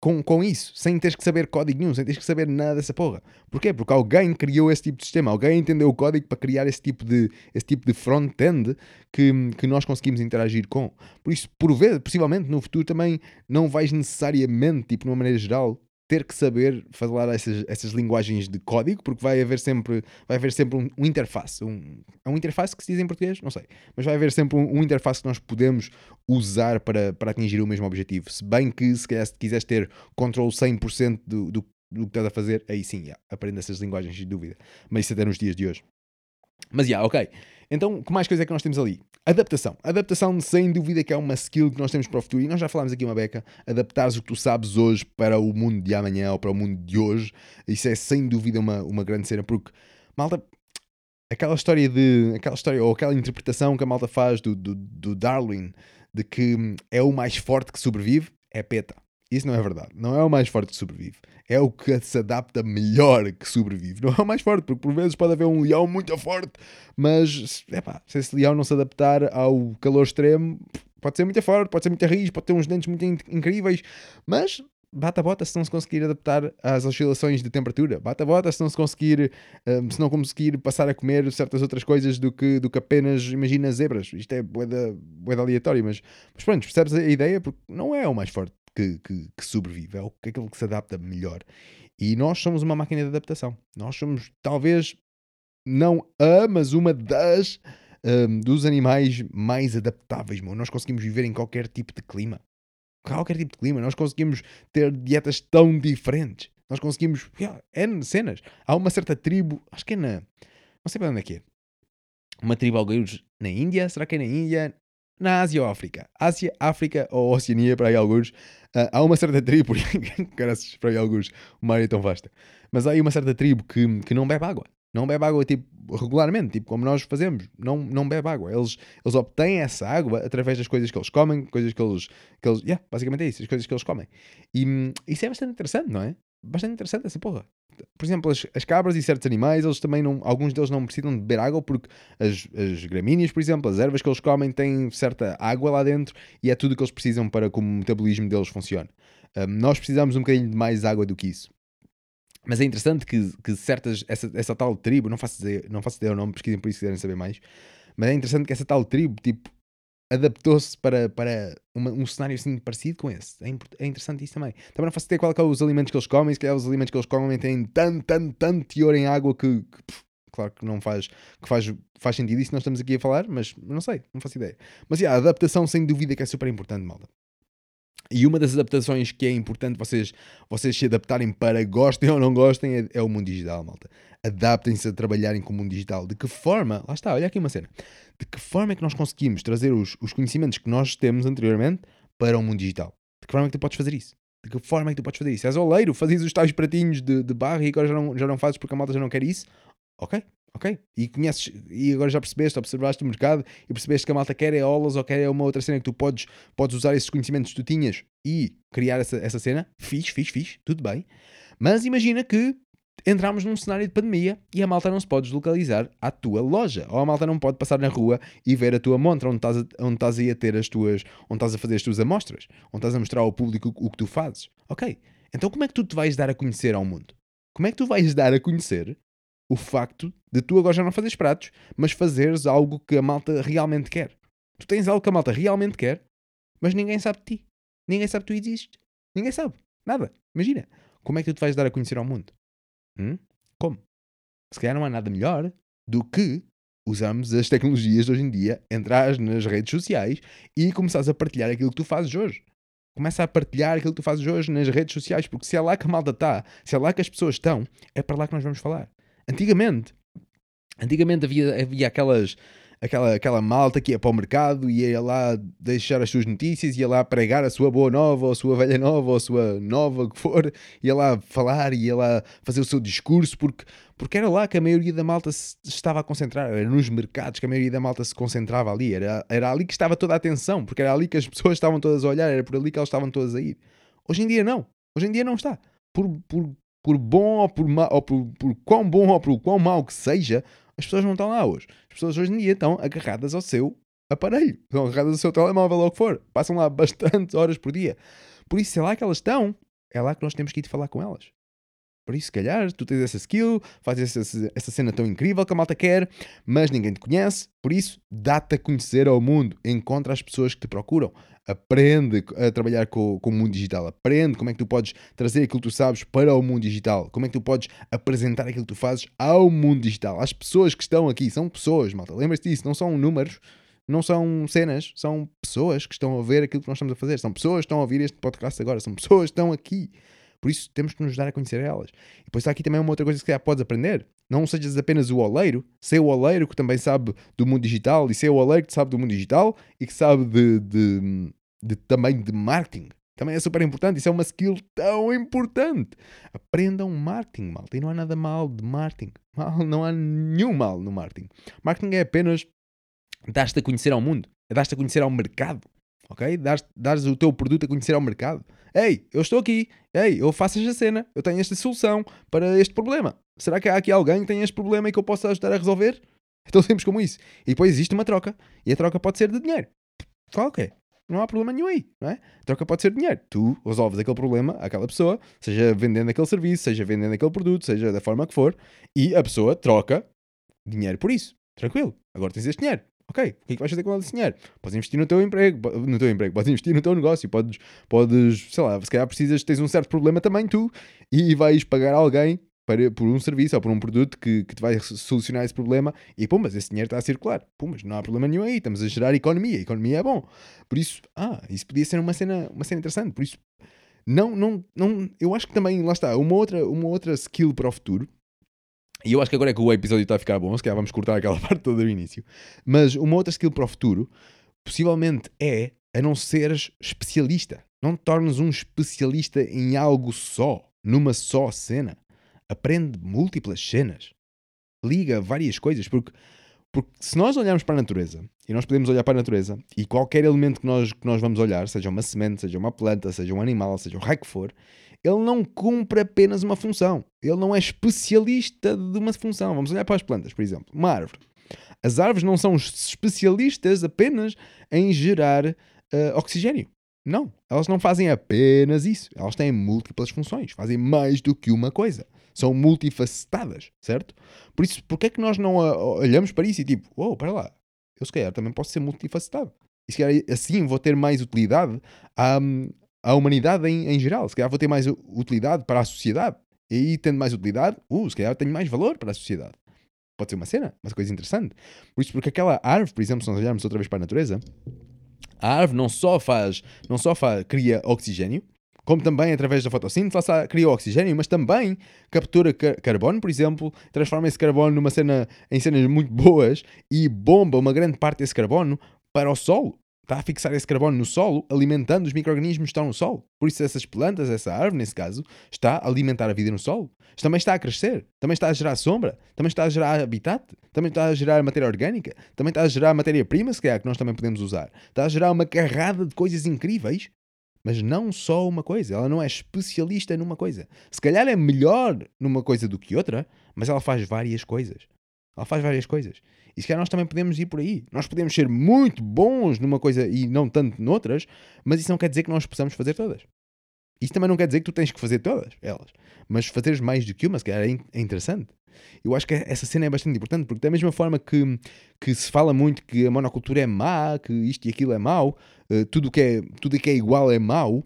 com, com isso, sem teres que saber código nenhum, sem teres que saber nada dessa porra. Porquê? Porque alguém criou esse tipo de sistema, alguém entendeu o código para criar esse tipo de, esse tipo de front-end que, que nós conseguimos interagir com. Por isso, por vezes, possivelmente no futuro também não vais necessariamente, tipo, de uma maneira geral, ter que saber falar essas, essas linguagens de código, porque vai haver sempre, vai haver sempre um, um interface. Um, é um interface que se diz em português? Não sei. Mas vai haver sempre um, um interface que nós podemos usar para, para atingir o mesmo objetivo. Se bem que, se, se quiseres ter controle 100% do, do, do que estás a fazer, aí sim, yeah, aprenda essas linguagens, de dúvida. Mas isso até nos dias de hoje. Mas, já, yeah, ok. Então, que mais coisa é que nós temos ali? Adaptação. Adaptação, sem dúvida, que é uma skill que nós temos para o futuro. E nós já falámos aqui uma beca. Adaptares o que tu sabes hoje para o mundo de amanhã ou para o mundo de hoje. Isso é, sem dúvida, uma, uma grande cena. Porque, malta, aquela história de... Aquela história ou aquela interpretação que a malta faz do, do, do Darwin de que é o mais forte que sobrevive, é peta. Isso não é verdade. Não é o mais forte que sobrevive. É o que se adapta melhor que sobrevive. Não é o mais forte, porque por vezes pode haver um leão muito forte, mas epá, se esse leão não se adaptar ao calor extremo, pode ser muito forte, pode ser muito rijo, pode ter uns dentes muito incríveis, mas bata bota se não se conseguir adaptar às oscilações de temperatura. Bata bota se não se conseguir, um, se não conseguir passar a comer certas outras coisas do que, do que apenas, imagina, zebras. Isto é boeda aleatório, mas, mas pronto, percebes a ideia? Porque não é o mais forte que, que, que sobrevive, é, é aquele que se adapta melhor. E nós somos uma máquina de adaptação. Nós somos, talvez, não a, mas uma das um, dos animais mais adaptáveis. Nós conseguimos viver em qualquer tipo de clima. Qualquer tipo de clima. Nós conseguimos ter dietas tão diferentes. Nós conseguimos. N cenas. Há uma certa tribo, acho que é na. Não sei para onde é que é. Uma tribo alguns na Índia. Será que é na Índia? Na Ásia ou África? Ásia, África ou Oceania, para aí alguns. Uh, há uma certa tribo, graças para aí alguns, uma área tão vasta, mas há aí uma certa tribo que, que não bebe água. Não bebe água tipo, regularmente, tipo como nós fazemos. Não, não bebe água. Eles, eles obtêm essa água através das coisas que eles comem, coisas que eles. Que eles yeah, basicamente é isso, as coisas que eles comem. E hum, isso é bastante interessante, não é? Bastante interessante essa porra. Por exemplo, as, as, cabras e certos animais, eles também não. Alguns deles não precisam de beber água porque as, as gramíneas, por exemplo, as ervas que eles comem têm certa água lá dentro e é tudo o que eles precisam para que o metabolismo deles funcione. Um, nós precisamos um bocadinho de mais água do que isso. Mas é interessante que, que certas, essa, essa tal tribo, não faço, não faço ideia o nome, pesquisem por isso se quiserem saber mais, mas é interessante que essa tal tribo, tipo, adaptou-se para, para uma- um cenário assim parecido com esse. É, é interessante isso também. Também não faço ideia qual é é os alimentos que eles comem, se calhar os alimentos que eles comem têm tanto, tanto, tanto teor em água que, que, pff, claro que não faz, que faz, faz sentido isso nós estamos aqui a falar, mas não sei, não faço ideia. Mas yeah, a adaptação sem dúvida que é super importante, malta. E uma das adaptações que é importante vocês, vocês se adaptarem para gostem ou não gostem é, é o mundo digital, malta. Adaptem-se a trabalharem com o mundo digital. De que forma? Lá está, olha aqui uma cena. De que forma é que nós conseguimos trazer os, os conhecimentos que nós temos anteriormente para o mundo digital? De que forma é que tu podes fazer isso? De que forma é que tu podes fazer isso? És oleiro, fazes os tais pratinhos de, de barro e agora já não, já não fazes porque a malta já não quer isso? Ok, ok. E conheces, e agora já percebeste, observaste o mercado e percebeste que a malta quer é olas ou quer é uma outra cena que tu podes, podes usar esses conhecimentos que tu tinhas e criar essa, essa cena. Fiz, fiz, fiz, tudo bem. Mas imagina que entramos num cenário de pandemia e a malta não se pode deslocalizar à tua loja. Ou a malta não pode passar na rua e ver a tua montra onde estás, a, onde estás a ter as tuas. onde estás a fazer as tuas amostras. Onde estás a mostrar ao público o, o que tu fazes. Ok. Então como é que tu te vais dar a conhecer ao mundo? Como é que tu vais dar a conhecer o facto de tu agora já não fazeres pratos, mas fazeres algo que a malta realmente quer? Tu tens algo que a malta realmente quer, mas ninguém sabe de ti. Ninguém sabe que tu existes. Ninguém sabe. Nada. Imagina. Como é que tu te vais dar a conhecer ao mundo? Hum? Como? Se calhar não há nada melhor do que usarmos as tecnologias de hoje em dia, entrares nas redes sociais e começares a partilhar aquilo que tu fazes hoje. Começa a partilhar aquilo que tu fazes hoje nas redes sociais, porque se é lá que a malta está, se é lá que as pessoas estão, é para lá que nós vamos falar. Antigamente, antigamente havia, havia aquelas, aquela, aquela malta que ia para o mercado e ia lá deixar as suas notícias, ia lá pregar a sua boa nova, ou a sua velha nova, ou a sua nova, que for, ia lá falar, ia lá fazer o seu discurso, porque, porque era lá que a maioria da malta se estava a concentrar, era nos mercados que a maioria da malta se concentrava ali, era, era ali que estava toda a atenção, porque era ali que as pessoas estavam todas a olhar, era por ali que elas estavam todas a ir. Hoje em dia não, hoje em dia não está. Por, por, por bom ou por, ma, ou por, por quão bom ou por quão mau que seja, as pessoas não estão lá hoje. As pessoas hoje em dia estão agarradas ao seu aparelho, estão agarradas ao seu telemóvel ou o que for. Passam lá bastantes horas por dia. Por isso, se é lá que elas estão, é lá que nós temos que ir falar com elas. Por isso, se calhar, tu tens essa skill, fazes essa, essa cena tão incrível que a malta quer, mas ninguém te conhece. Por isso, dá-te a conhecer ao mundo. Encontra as pessoas que te procuram. Aprende a trabalhar com, com o mundo digital. Aprende como é que tu podes trazer aquilo que tu sabes para o mundo digital. Como é que tu podes apresentar aquilo que tu fazes ao mundo digital. As pessoas que estão aqui são pessoas, malta. Lembra-te disso, não são números, não são cenas, são pessoas que estão a ver aquilo que nós estamos a fazer. São pessoas que estão a ouvir este podcast agora. São pessoas que estão aqui. Por isso temos que nos dar a conhecer elas. E depois está aqui também uma outra coisa que calhar podes aprender. Não sejas apenas o oleiro, ser o oleiro que também sabe do mundo digital e ser o oleiro que sabe do mundo digital e que sabe de, de, de também de marketing. Também é super importante. Isso é uma skill tão importante. Aprendam marketing, malta. E não há nada mal de marketing. Mal, não há nenhum mal no marketing. Marketing é apenas dar-te a conhecer ao mundo. É dar-te a conhecer ao mercado. Ok? Dares o teu produto a conhecer ao mercado. Ei, eu estou aqui. Ei, eu faço esta cena. Eu tenho esta solução para este problema. Será que há aqui alguém que tem este problema e que eu possa ajudar a resolver? É tão simples como isso. E depois existe uma troca. E a troca pode ser de dinheiro. Qual que é? Não há problema nenhum aí, não é? A troca pode ser dinheiro. Tu resolves aquele problema àquela pessoa, seja vendendo aquele serviço, seja vendendo aquele produto, seja da forma que for, e a pessoa troca dinheiro por isso. Tranquilo. Agora tens este dinheiro. Ok, o que é que vais fazer com esse dinheiro? Podes investir no teu emprego, no teu emprego, podes investir no teu negócio, podes, podes, sei lá, se calhar precisas, tens um certo problema também tu, e vais pagar alguém para, por um serviço ou por um produto que, que te vai solucionar esse problema, e pô, mas esse dinheiro está a circular. Pô, mas não há problema nenhum aí, estamos a gerar economia, a economia é bom. Por isso, ah, isso podia ser uma cena, uma cena interessante, por isso, não, não, não, eu acho que também, lá está, uma outra, uma outra skill para o futuro, e eu acho que agora é que o episódio está a ficar bom, se calhar vamos cortar aquela parte toda do início. Mas uma outra skill para o futuro, possivelmente é a não seres especialista. Não te tornes um especialista em algo só, numa só cena. Aprende múltiplas cenas. Liga várias coisas, porque, porque se nós olharmos para a natureza, e nós podemos olhar para a natureza, e qualquer elemento que nós, que nós vamos olhar, seja uma semente, seja uma planta, seja um animal, seja o raio que for, ele não cumpre apenas uma função. Ele não é especialista de uma função. Vamos olhar para as plantas, por exemplo. Uma árvore. As árvores não são especialistas apenas em gerar uh, oxigênio. Não. Elas não fazem apenas isso. Elas têm múltiplas funções. Fazem mais do que uma coisa. São multifacetadas, certo? Por isso, porquê é que nós não uh, olhamos para isso e tipo, uou, oh, para lá. Eu se calhar também posso ser multifacetado. E se calhar assim vou ter mais utilidade à, à humanidade em, em geral. Se calhar vou ter mais utilidade para a sociedade. E aí, tendo mais utilidade, uh, se calhar tenho mais valor para a sociedade. Pode ser uma cena, uma coisa interessante. Por isso, porque aquela árvore, por exemplo, se nós olharmos outra vez para a natureza, a árvore não só faz, não só faz, cria oxigênio, como também através da fotossíntese cria oxigênio, mas também captura carbono, por exemplo, transforma esse carbono numa cena, em cenas muito boas e bomba uma grande parte desse carbono para o solo. Está a fixar esse carbono no solo, alimentando os micro-organismos que estão no solo. Por isso, essas plantas, essa árvore, nesse caso, está a alimentar a vida no solo. Também está a crescer, também está a gerar sombra, também está a gerar habitat, também está a gerar matéria orgânica, também está a gerar matéria-prima, se calhar, que nós também podemos usar. Está a gerar uma carrada de coisas incríveis mas não só uma coisa. Ela não é especialista numa coisa. Se calhar é melhor numa coisa do que outra, mas ela faz várias coisas. Ela faz várias coisas. E se calhar nós também podemos ir por aí. Nós podemos ser muito bons numa coisa e não tanto noutras, mas isso não quer dizer que nós possamos fazer todas. Isso também não quer dizer que tu tens que fazer todas elas. Mas fazeres mais do que uma, se calhar é, é interessante. Eu acho que essa cena é bastante importante, porque da mesma forma que, que se fala muito que a monocultura é má, que isto e aquilo é mau, uh, tudo que é, tudo que é igual é mau,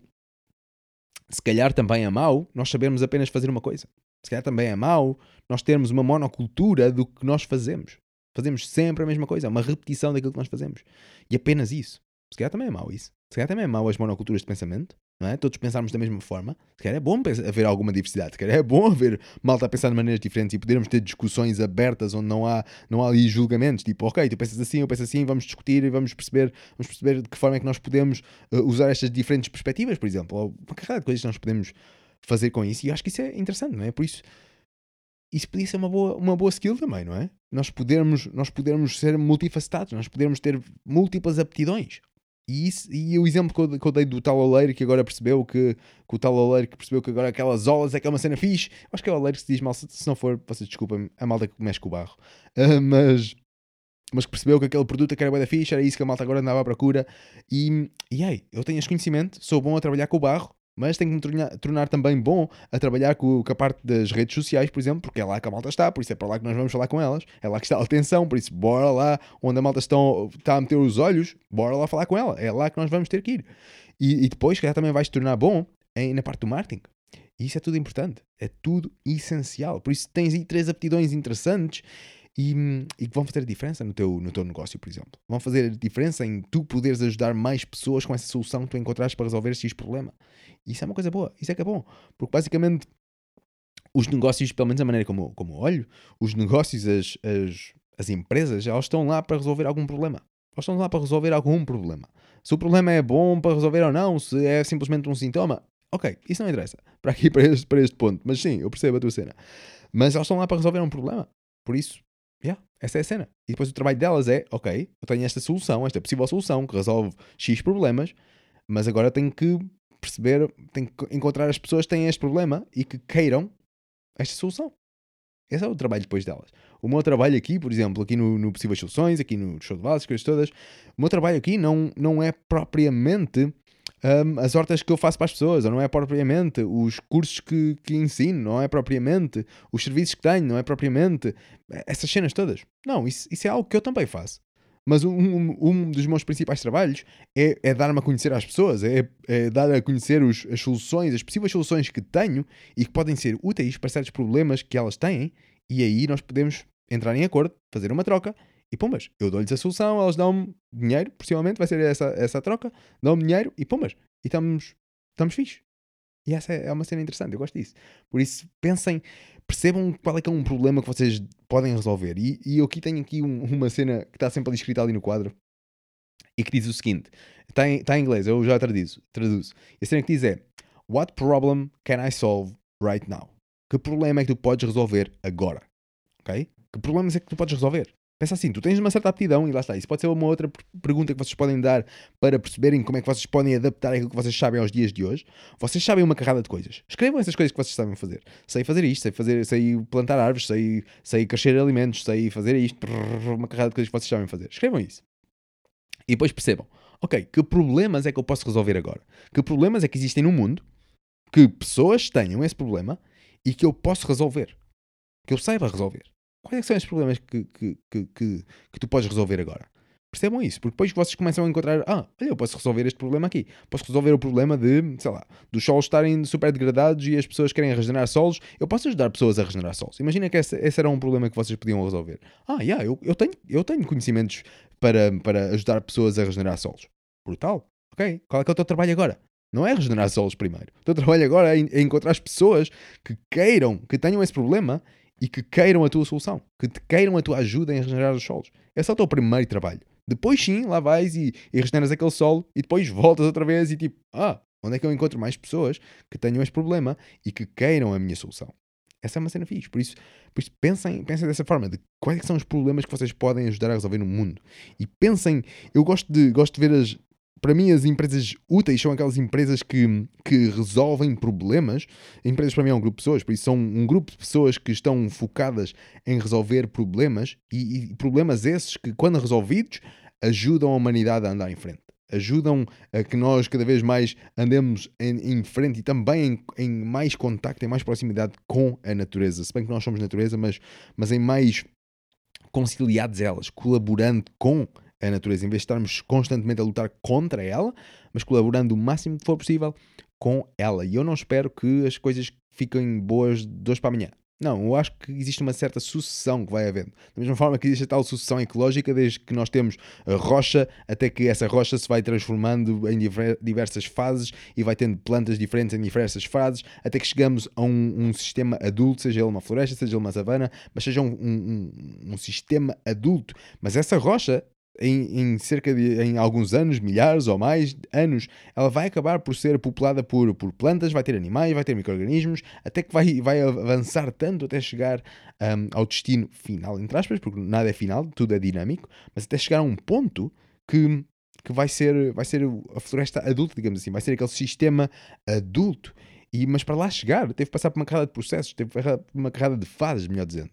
se calhar também é mau nós sabermos apenas fazer uma coisa. Se calhar também é mau nós termos uma monocultura do que nós fazemos. Fazemos sempre a mesma coisa, uma repetição daquilo que nós fazemos. E apenas isso. Se calhar também é mau isso. Se calhar também é mau as monoculturas de pensamento não é? Todos pensarmos da mesma forma. Se calhar é bom haver alguma diversidade, se calhar é bom haver malta a pensar de maneiras diferentes e podermos ter discussões abertas onde não há, não há ali julgamentos, tipo, ok, tu pensas assim, eu penso assim, vamos discutir e vamos perceber, vamos perceber de que forma é que nós podemos uh, usar estas diferentes perspectivas, por exemplo, ou uma carrada de coisas que nós podemos fazer com isso, e acho que isso é interessante, não é? Por isso, isso podia ser uma boa, uma boa skill também, não é? Nós podermos, nós podermos ser multifacetados, nós podermos ter múltiplas aptidões. E, isso, e o exemplo que eu, que eu, dei do tal oleiro que agora percebeu que, que o tal oleiro que percebeu que agora aquelas olas é que é uma cena fixe. Acho que é o oleiro que se diz mal, se, se não for, vocês desculpem, a malta que mexe com o barro. Uh, mas, mas que percebeu que aquele produto que era da fixe, era isso que a malta agora andava à procura. E, e aí, eu tenho este conhecimento, sou bom a trabalhar com o barro, mas tenho que me tornar, também bom a trabalhar com, com, a parte das redes sociais, por exemplo, porque é lá que a malta está, por isso é para lá que nós vamos falar com elas, é lá que está a atenção, por isso bora lá onde a malta estão, está a meter os olhos, bora lá falar com ela, é lá que nós vamos ter que ir. E, e depois, que também vais se tornar bom em, na parte do marketing. E isso é tudo importante, é tudo essencial. Por isso tens aí três aptidões interessantes e, e que vão fazer a diferença no teu, no teu negócio, por exemplo. Vão fazer a diferença em tu poderes ajudar mais pessoas com essa solução que tu encontraste para resolver X problema. Isso é uma coisa boa, isso é que é bom. Porque basicamente os negócios, pelo menos a maneira como, como olho, os negócios, as, as, as empresas, elas estão lá para resolver algum problema. Elas estão lá para resolver algum problema. Se o problema é bom para resolver ou não, se é simplesmente um sintoma, ok, isso não interessa. Para aqui, para este, para este ponto. Mas sim, eu percebo a tua cena. Mas elas estão lá para resolver um problema. Por isso, yeah, essa é a cena. E depois o trabalho delas é, ok, eu tenho esta solução, esta possível solução que resolve X problemas, mas agora tenho que perceber, tem que encontrar as pessoas que têm este problema e que queiram esta solução. Esse é o trabalho depois delas. O meu trabalho aqui, por exemplo, aqui no, no Possíveis Soluções, aqui no Show de Vales, coisas todas, o meu trabalho aqui não, não é propriamente um, as hortas que eu faço para as pessoas, ou não é propriamente os cursos que, que ensino, não é propriamente os serviços que tenho, não é propriamente essas cenas todas. Não, isso, isso é algo que eu também faço. Mas um, um, um dos meus principais trabalhos é, é dar-me a conhecer às pessoas, é, é dar a conhecer os, as soluções, as possíveis soluções que tenho e que podem ser úteis para certos problemas que elas têm, e aí nós podemos entrar em acordo, fazer uma troca e pumbas, eu dou-lhes a solução, elas dão-me dinheiro, possivelmente vai ser essa, essa troca, dão-me dinheiro e pumbas, e estamos, estamos fixe. E essa é, é uma cena interessante, eu gosto disso. Por isso, pensem, percebam qual é que é um problema que vocês podem resolver. E, e eu aqui tenho aqui um, uma cena que está sempre ali escrita ali no quadro e que diz o seguinte: está em, em inglês, eu já traduzo, traduzo. A cena que diz é: What problem can I solve right now? Que problema é que tu podes resolver agora? Ok? Que problemas é que tu podes resolver? Pensa assim, tu tens uma certa aptidão e lá está. Isso pode ser uma outra pergunta que vocês podem dar para perceberem como é que vocês podem adaptar aquilo que vocês sabem aos dias de hoje. Vocês sabem uma carrada de coisas. Escrevam essas coisas que vocês sabem fazer. Sei fazer isto, sei, fazer, sei plantar árvores, sei, sei crescer alimentos, sei fazer isto, uma carrada de coisas que vocês sabem fazer. Escrevam isso. E depois percebam, ok, que problemas é que eu posso resolver agora? Que problemas é que existem no mundo que pessoas tenham esse problema e que eu posso resolver? Que eu saiba resolver. Quais é são os problemas que, que, que, que, que tu podes resolver agora? Percebam isso, porque depois vocês começam a encontrar, ah, olha, eu posso resolver este problema aqui. Posso resolver o problema de, sei lá, dos solos estarem super degradados e as pessoas querem regenerar solos. Eu posso ajudar pessoas a regenerar solos. Imagina que esse, esse era um problema que vocês podiam resolver. Ah, yeah, eu, eu, tenho, eu tenho conhecimentos para, para ajudar pessoas a regenerar solos. Brutal. Ok, qual é que é o teu trabalho agora? Não é regenerar solos primeiro. O teu trabalho agora é, é encontrar as pessoas que queiram, que tenham esse problema e que queiram a tua solução, que te queiram a tua ajuda em regenerar os solos. Esse é o teu primeiro trabalho. Depois sim, lá vais e, e regeneras aquele solo e depois voltas outra vez e tipo, ah, onde é que eu encontro mais pessoas que tenham este problema e que queiram a minha solução? Essa é uma cena fixe. Por isso, por isso pensem, pensem dessa forma, de quais é são os problemas que vocês podem ajudar a resolver no mundo. E pensem, eu gosto de, gosto de ver as, para mim, as empresas úteis são aquelas empresas que, que resolvem problemas. Empresas, para mim, é um grupo de pessoas, por isso são um grupo de pessoas que estão focadas em resolver problemas e, e problemas esses que, quando resolvidos, ajudam a humanidade a andar em frente. Ajudam a que nós cada vez mais andemos em, em frente e também em, em, mais contacto, em mais proximidade com a natureza. Se bem que nós somos natureza, mas, mas em mais conciliados elas, colaborando com a natureza, em vez de estarmos constantemente a lutar contra ela, mas colaborando o máximo que for possível com ela. E eu não espero que as coisas fiquem boas de hoje para amanhã. Não, eu acho que existe uma certa sucessão que vai havendo. Da mesma forma que existe a tal sucessão ecológica, desde que nós temos a rocha, até que essa rocha se vai transformando em diversas fases e vai tendo plantas diferentes em diversas fases, até que chegamos a um, um sistema adulto, seja ele uma floresta, seja ele uma savana, mas seja um, um, um sistema adulto. Mas essa rocha em, em, cerca de em alguns anos, milhares ou mais anos, ela vai acabar por ser populada por, por plantas, vai ter animais, vai ter micro-organismos, até que vai, vai avançar tanto até chegar um, ao destino final, entre aspas, porque nada é final, tudo é dinâmico, mas até chegar a um ponto que, que vai, ser, vai ser a floresta adulta, digamos assim, vai ser aquele sistema adulto. E, mas para lá chegar, teve que passar por uma carrada de processos, teve uma carrada de fases, melhor dizendo.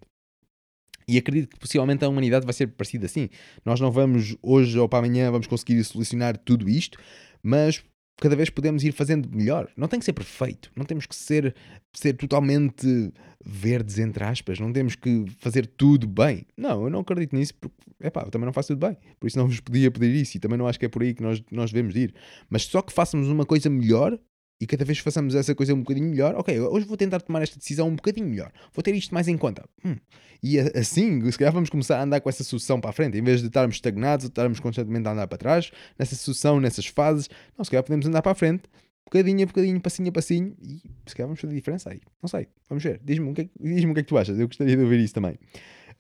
E acredito que possivelmente a humanidade vai ser parecida assim. Nós não vamos, hoje ou para amanhã, vamos conseguir solucionar tudo isto, mas cada vez podemos ir fazendo melhor. Não tem que ser perfeito, não temos que ser, ser totalmente verdes, entre aspas, não temos que fazer tudo bem. Não, eu não acredito nisso, porque, epá, eu também não faço tudo bem, por isso não vos podia pedir isso, e também não acho que é por aí que nós, nós devemos ir. Mas só que façamos uma coisa melhor, e cada vez façamos essa coisa um bocadinho melhor, ok, hoje vou tentar tomar esta decisão um bocadinho melhor, vou ter isto mais em conta. Hum. E assim, se calhar vamos começar a andar com essa sucessão para a frente, em vez de estarmos estagnados ou estarmos constantemente a andar para trás, nessa sucessão, nessas fases, não, se calhar podemos andar para a frente, bocadinho a bocadinho, passinho a passinho, e se calhar vamos fazer diferença aí. Não sei, vamos ver. Diz-me o, que é, diz o que é que tu achas, eu gostaria de ouvir isso também.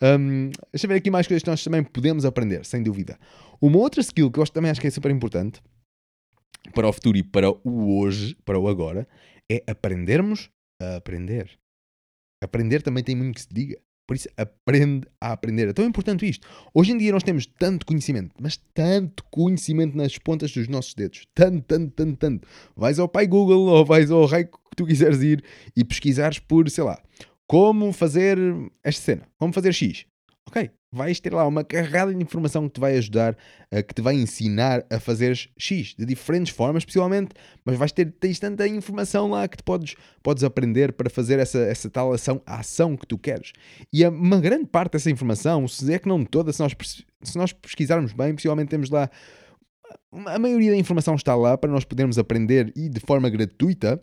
Um, deixa eu ver aqui mais coisas que nós também podemos aprender, sem dúvida. Uma outra skill que eu também acho que é super importante para o futuro e para o hoje, para o agora, é aprendermos a aprender. Aprender também tem muito que se diga. Por isso, aprende a aprender. É tão importante isto. Hoje em dia nós temos tanto conhecimento, mas tanto conhecimento nas pontas dos nossos dedos. Tanto, tanto, tanto, tanto. Vais ao pai Google ou vais ao rei que tu quiseres ir e pesquisares por, sei lá, como fazer esta cena. Como fazer X. Ok, vais ter lá uma carrada de informação que te vai ajudar, uh, que te vai ensinar a fazer X de diferentes formas, possivelmente, mas vais ter tens tanta informação lá que te podes, podes aprender para fazer essa, essa tal ação, a ação que tu queres. E uma grande parte dessa informação, se é que não toda, se nós, se nós pesquisarmos bem, possivelmente temos lá. A maioria da informação está lá para nós podermos aprender e de forma gratuita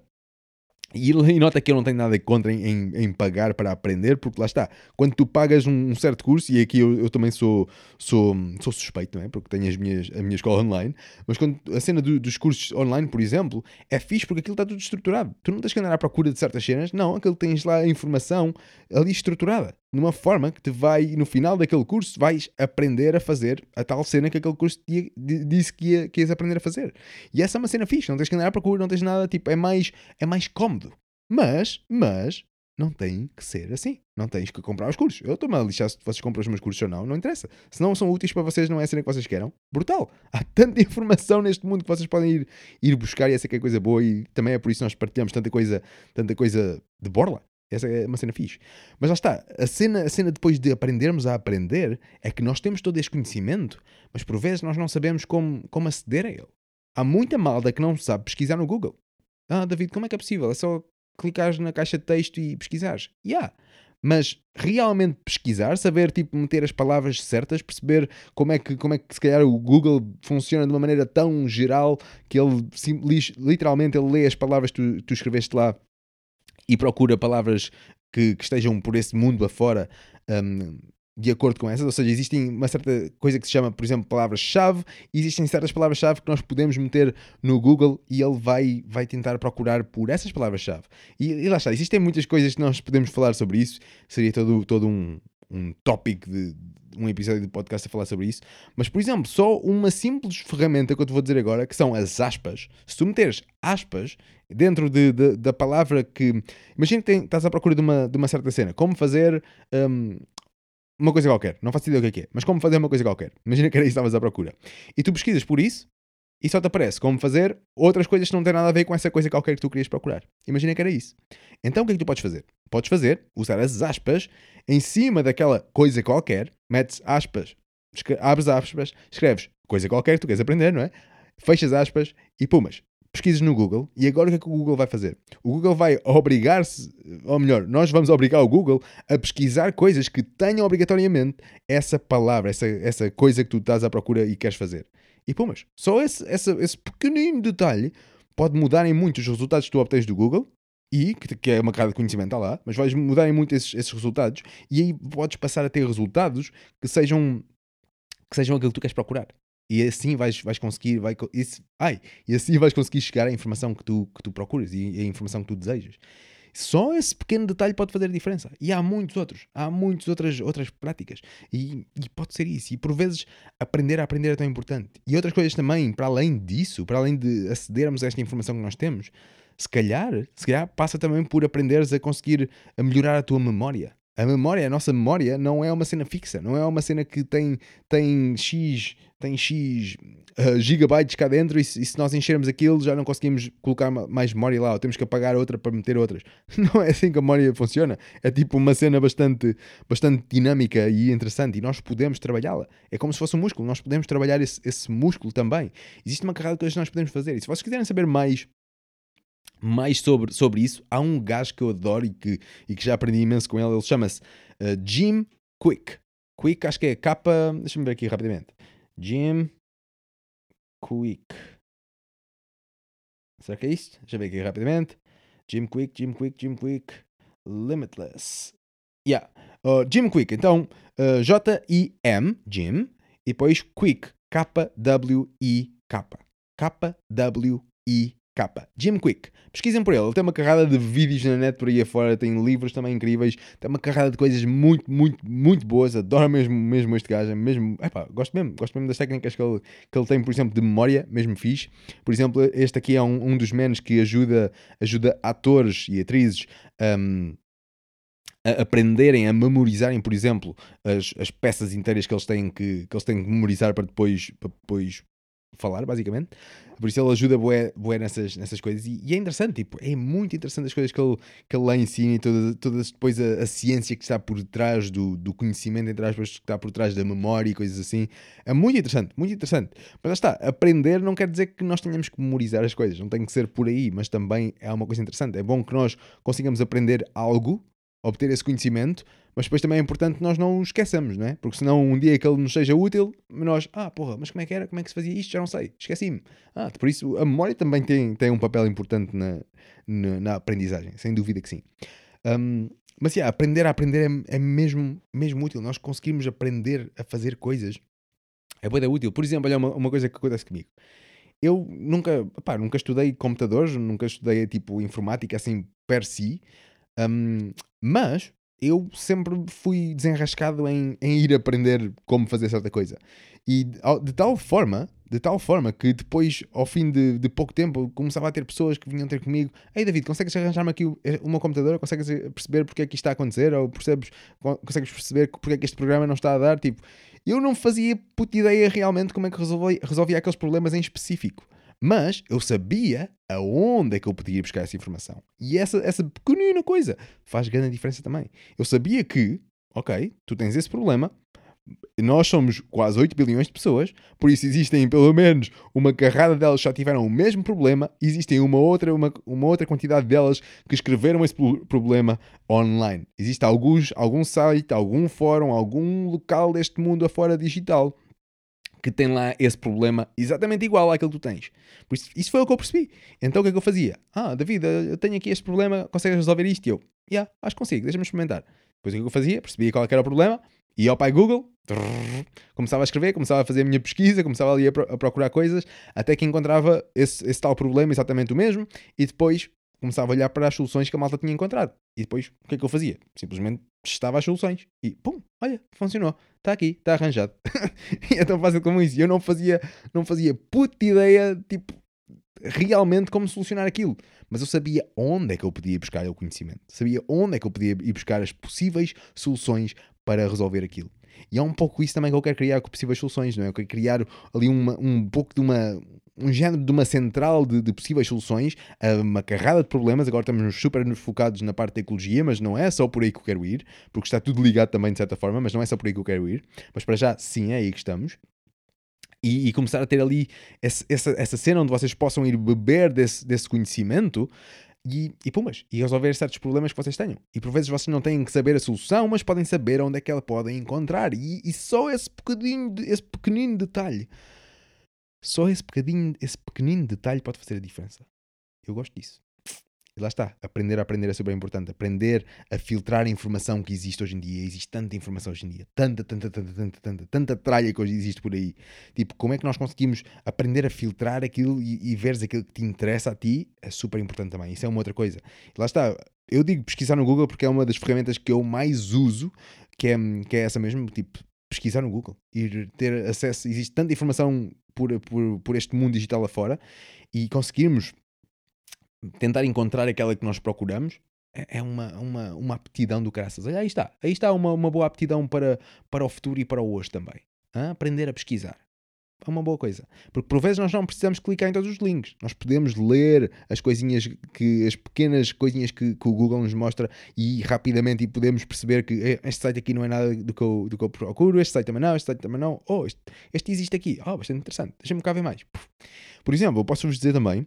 e, nota que eu não tenho nada contra em, em, em, pagar para aprender, porque lá está, quando tu pagas um, um certo curso, e aqui eu, eu, também sou, sou, sou suspeito, não é? porque tenho as minhas, a minha escola online, mas quando a cena do, dos cursos online, por exemplo, é fixe porque aquilo está tudo estruturado. Tu não tens que andar à procura de certas cenas, não, aquilo tens lá a informação ali estruturada numa forma que te vai, no final daquele curso, vais aprender a fazer a tal cena que aquele curso disse que, ia, que ias aprender a fazer. E essa é uma cena fixe, não tens que andar à procura, não tens nada, tipo, é mais, é mais cómodo. Mas, mas, não tem que ser assim. Não tens que comprar os cursos. Eu estou-me a lixar se vocês compram os meus cursos ou não, não interessa. Se não são úteis para vocês, não é a cena que vocês queiram. Brutal. Há tanta informação neste mundo que vocês podem ir, ir buscar e essa que é coisa boa e também é por isso que nós partilhamos tanta coisa, tanta coisa de borla. Essa é uma cena fixe. Mas lá está, a cena, a cena depois de aprendermos a aprender é que nós temos todo este conhecimento, mas por vezes nós não sabemos como, como aceder a ele. Há muita malda que não sabe pesquisar no Google. Ah, David, como é que é possível? É só clicares na caixa de texto e pesquisares. Yeah. mas realmente pesquisar, saber tipo meter as palavras certas, perceber como é que, como é que se calhar o Google funciona de uma maneira tão geral que ele sim, literalmente ele lê as palavras que tu, tu escreveste lá e procura palavras que, que estejam por esse mundo afora um, de acordo com essas, ou seja, existem uma certa coisa que se chama, por exemplo, palavras-chave, existem certas palavras-chave que nós podemos meter no Google e ele vai, vai tentar procurar por essas palavras-chave. E, e, lá está, existem muitas coisas que nós podemos falar sobre isso, seria todo, todo um, um tópico de, um episódio de podcast a falar sobre isso, mas por exemplo, só uma simples ferramenta que eu te vou dizer agora, que são as aspas, se tu meteres aspas dentro de, de, da palavra que. Imagina que tem, estás à procura de uma, de uma certa cena. Como fazer um, uma coisa qualquer. Não faço ideia o que é, que é, mas como fazer uma coisa qualquer. Imagina que era isso que estavas à procura. E tu pesquisas por isso e só te aparece como fazer outras coisas que não têm nada a ver com essa coisa qualquer que tu querias procurar. Imagina que era isso. Então o que é que tu podes fazer? Podes fazer, usar as aspas em cima daquela coisa qualquer, metes aspas, abres aspas, escreves coisa qualquer que tu queres aprender, não é? Fechas aspas e pumas pesquisas no Google e agora o que é que o Google vai fazer? O Google vai obrigar-se, ou melhor, nós vamos obrigar o Google a pesquisar coisas que tenham obrigatoriamente essa palavra, essa, essa coisa que tu estás à procura e queres fazer. E pumas, só esse, esse, esse pequenino detalhe pode mudar em muito os resultados que tu obtens do Google e que, que é uma carga de conhecimento está lá, mas vais mudar muito esses, esses resultados e aí podes passar a ter resultados que sejam que sejam aquilo que tu queres procurar. E assim vais, vais conseguir, vai, isso, ai, e assim vais conseguir chegar à informação que tu, que tu procuras e à informação que tu desejas. Só esse pequeno detalhe pode fazer a diferença. E há muitos outros. Há muitas outras, outras práticas. E, e, pode ser isso. E por vezes aprender a aprender é tão importante. E outras coisas também, para além disso, para além de acedermos a esta informação que nós temos, se calhar, se calhar passa também por aprenderes a conseguir a melhorar a tua memória. A memória, a nossa memória, não é uma cena fixa, não é uma cena que tem, tem X, tem X uh, gigabytes cá dentro e se, e se, nós enchermos aquilo já não conseguimos colocar mais memória lá, ou temos que apagar outra para meter outras. Não é assim que a memória funciona. É tipo uma cena bastante, bastante dinâmica e interessante e nós podemos trabalhá-la. É como se fosse um músculo, nós podemos trabalhar esse, esse músculo também. Existe uma carrada de coisas que nós podemos fazer. E se vocês quiserem saber mais mais sobre, sobre isso, há um gajo que eu adoro e que, e que já aprendi imenso com ele. Ele chama-se uh, Jim Quick. Quick, acho que é capa. Deixa-me ver aqui rapidamente. Jim Quick. Será que é isto? Deixa eu ver aqui rapidamente. Jim Quick, Jim Quick, Jim Quick. Limitless. Yeah. Uh, Jim Quick. Então, uh, J-I-M, Jim. E depois Quick. K-W-I-K. K-W-I-K capa. Jim Quick. Pesquisem por ele. Ele tem uma carrada de vídeos na net por aí afora, tem livros também incríveis, tem uma carrada de coisas muito, muito, muito boas. Adoro mesmo, mesmo este gajo. Mesmo, epá, gosto mesmo, gosto mesmo das técnicas que ele, que ele tem, por exemplo, de memória, mesmo fixe. Por exemplo, este aqui é um, um dos menos que ajuda, ajuda atores e atrizes um, a aprenderem, a memorizarem, por exemplo, as, as peças inteiras que eles têm que, que eles têm que memorizar para depois, para depois falar, basicamente. Por isso ele ajuda bué, bué nessas, nessas coisas. E, e, é interessante, tipo, é muito interessante as coisas que ele, que ele lá ensina e todas, todas depois a, a, ciência que está por trás do, do conhecimento, entre aspas, que está por trás da memória e coisas assim. É muito interessante, muito interessante. Mas lá está, aprender não quer dizer que nós tenhamos que memorizar as coisas, não tem que ser por aí, mas também é uma coisa interessante. É bom que nós consigamos aprender algo, obter esse conhecimento, mas depois também é importante que nós não o esqueçamos, não é? Porque senão um dia que ele nos seja útil, nós, ah, porra, mas como é que era? Como é que se fazia isto? Já não sei, esqueci-me. Ah, por isso a memória também tem, tem um papel importante na, na, na aprendizagem, sem dúvida que sim. Um, mas yeah, aprender a aprender é, é, mesmo, mesmo útil. Nós conseguimos aprender a fazer coisas. É boa útil. Por exemplo, olha uma, uma coisa que acontece comigo. Eu nunca, pá, nunca estudei computadores, nunca estudei tipo informática assim per si, um, mas eu sempre fui desenrascado em, em, ir aprender como fazer certa coisa. E de tal forma, de tal forma que depois, ao fim de, de pouco tempo, começava a ter pessoas que vinham ter comigo: Ei David, consegues arranjar-me aqui eh, uma computadora? Consegues eh, perceber porque é que isto está a acontecer? Ou percebes, consegues perceber porque é que este programa não está a dar? Tipo, eu não fazia puta ideia realmente como é que resolvia, resolvia aqueles problemas em específico. Mas eu sabia aonde é que eu podia buscar essa informação. E essa, essa pequenina coisa faz grande diferença também. Eu sabia que, ok, tu tens esse problema, Nós somos quase 8 bilhões de pessoas, por isso existem pelo menos uma carrada delas que já tiveram o mesmo problema, existem uma outra, uma, uma outra quantidade delas que escreveram esse pro- problema online. Existe alguns, algum site, algum fórum, algum local deste mundo afora digital que tem lá esse problema exatamente igual àquele que tu tens. Por isso, isso foi o que eu percebi. Então o que é que eu fazia? Ah, David, eu tenho aqui este problema, consegues resolver isto? E eu, yeah, acho que consigo, deixa-me experimentar. Depois o que é que eu fazia? Percebia qual é era o problema, ia ao pai Google, trrr, começava a escrever, começava a fazer a minha pesquisa, começava ali a, pro- a procurar coisas, até que encontrava esse, esse tal problema exatamente o mesmo, e depois começava a olhar para as soluções que a malta tinha encontrado. E depois o que é que eu fazia? Simplesmente testava as soluções e pum, olha, funcionou, está aqui, está arranjado. e é tão fácil como isso. Eu não fazia, não fazia puta ideia, tipo, realmente como solucionar aquilo. Mas eu sabia onde é que eu podia ir buscar o conhecimento. Sabia onde é que eu podia ir buscar as possíveis soluções para resolver aquilo. E é um pouco isso também que eu quero criar com possíveis soluções, não é? Eu quero criar ali uma, um pouco de uma. Um género de uma central de, de possíveis soluções, a uma carrada de problemas. Agora estamos super focados na parte da ecologia, mas não é só por aí que eu quero ir, porque está tudo ligado também de certa forma, mas não é só por aí que eu quero ir. Mas para já, sim, é aí que estamos e, e começar a ter ali esse- essa, essa cena onde vocês possam ir beber desse, desse conhecimento e, e pumas, e resolver certos problemas que vocês tenham. E por vezes vocês não têm que saber a solução, mas podem saber onde é que ela podem encontrar. E, e só esse de- esse pequenino detalhe, só esse pequenino, esse pequenino detalhe pode fazer a diferença. Eu gosto disso. E lá está, aprender a aprender é super importante. Aprender a filtrar a informação que existe hoje em dia. Existe tanta informação hoje em dia. Tanta, tanta, tanta, tanta, tanta, tanta tralha que hoje existe por aí. Tipo, como é que nós conseguimos aprender a filtrar aquilo e, e veres aquilo que te interessa a ti? É super importante também. Isso é uma outra coisa. E lá está, eu digo pesquisar no Google porque é uma das ferramentas que eu mais uso, que é, que é essa mesmo, tipo, pesquisar no Google. Ir ter acesso, existe tanta informação por, por, por este mundo digital afora e conseguirmos tentar encontrar aquela que nós procuramos é é uma, uma, uma aptidão do caraças. Olha, aí está. Aí está uma, uma boa aptidão para, para o futuro e para o hoje também. Hã? Aprender a pesquisar. É uma boa coisa. Porque por vezes nós não precisamos clicar em todos os links. Nós podemos ler as coisinhas que, as pequenas coisinhas que, que o Google nos mostra e rapidamente e podemos perceber que "Eh, este site aqui não é nada do que eu, do que eu procuro, este site também não, este site também não. Oh, este, este existe aqui. Oh, bastante interessante. Deixa-me cá ver mais. Por exemplo, eu posso-vos dizer também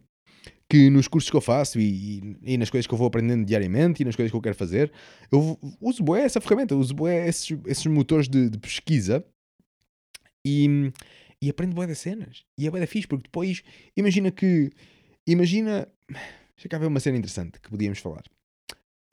que nos cursos que eu faço e, e- e nas coisas que eu vou aprendendo diariamente e nas coisas que eu quero fazer, eu uso bué essa ferramenta, uso bué esses, esses motores de, de pesquisa e, e aprendo bué das cenas. E é bué da fixe, porque depois, imagina que, imagina, deixa cá uma cena interessante que podíamos falar.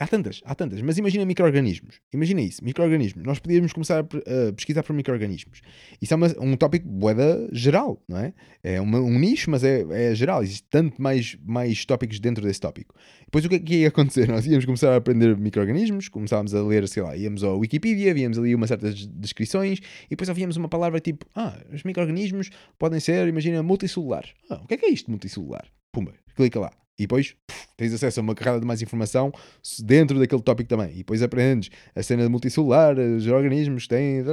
Há tantas, há tantas, mas imagina micro-organismos. Imagina isso, micro-organismos. Nós podíamos começar a, pe- a pesquisar por micro-organismos. Isso é uma- um tópico boeda geral, não é? É uma- um nicho, mas é, é geral. Existem tanto mais, mais tópicos dentro desse tópico. Depois o que é que ia acontecer? Nós íamos começar a aprender micro-organismos, começávamos a ler, sei lá, íamos ao Wikipedia, víamos ali umas certas descrições e depois ouvíamos uma palavra tipo, ah, os micro-organismos podem ser, imagina, multicelulares. Ah, o que é que é isto multicelular? Pumba, clica lá. E depois puf, tens acesso a uma carrada de mais informação dentro daquele tópico também. E depois aprendes a cena de multicelular, os organismos têm.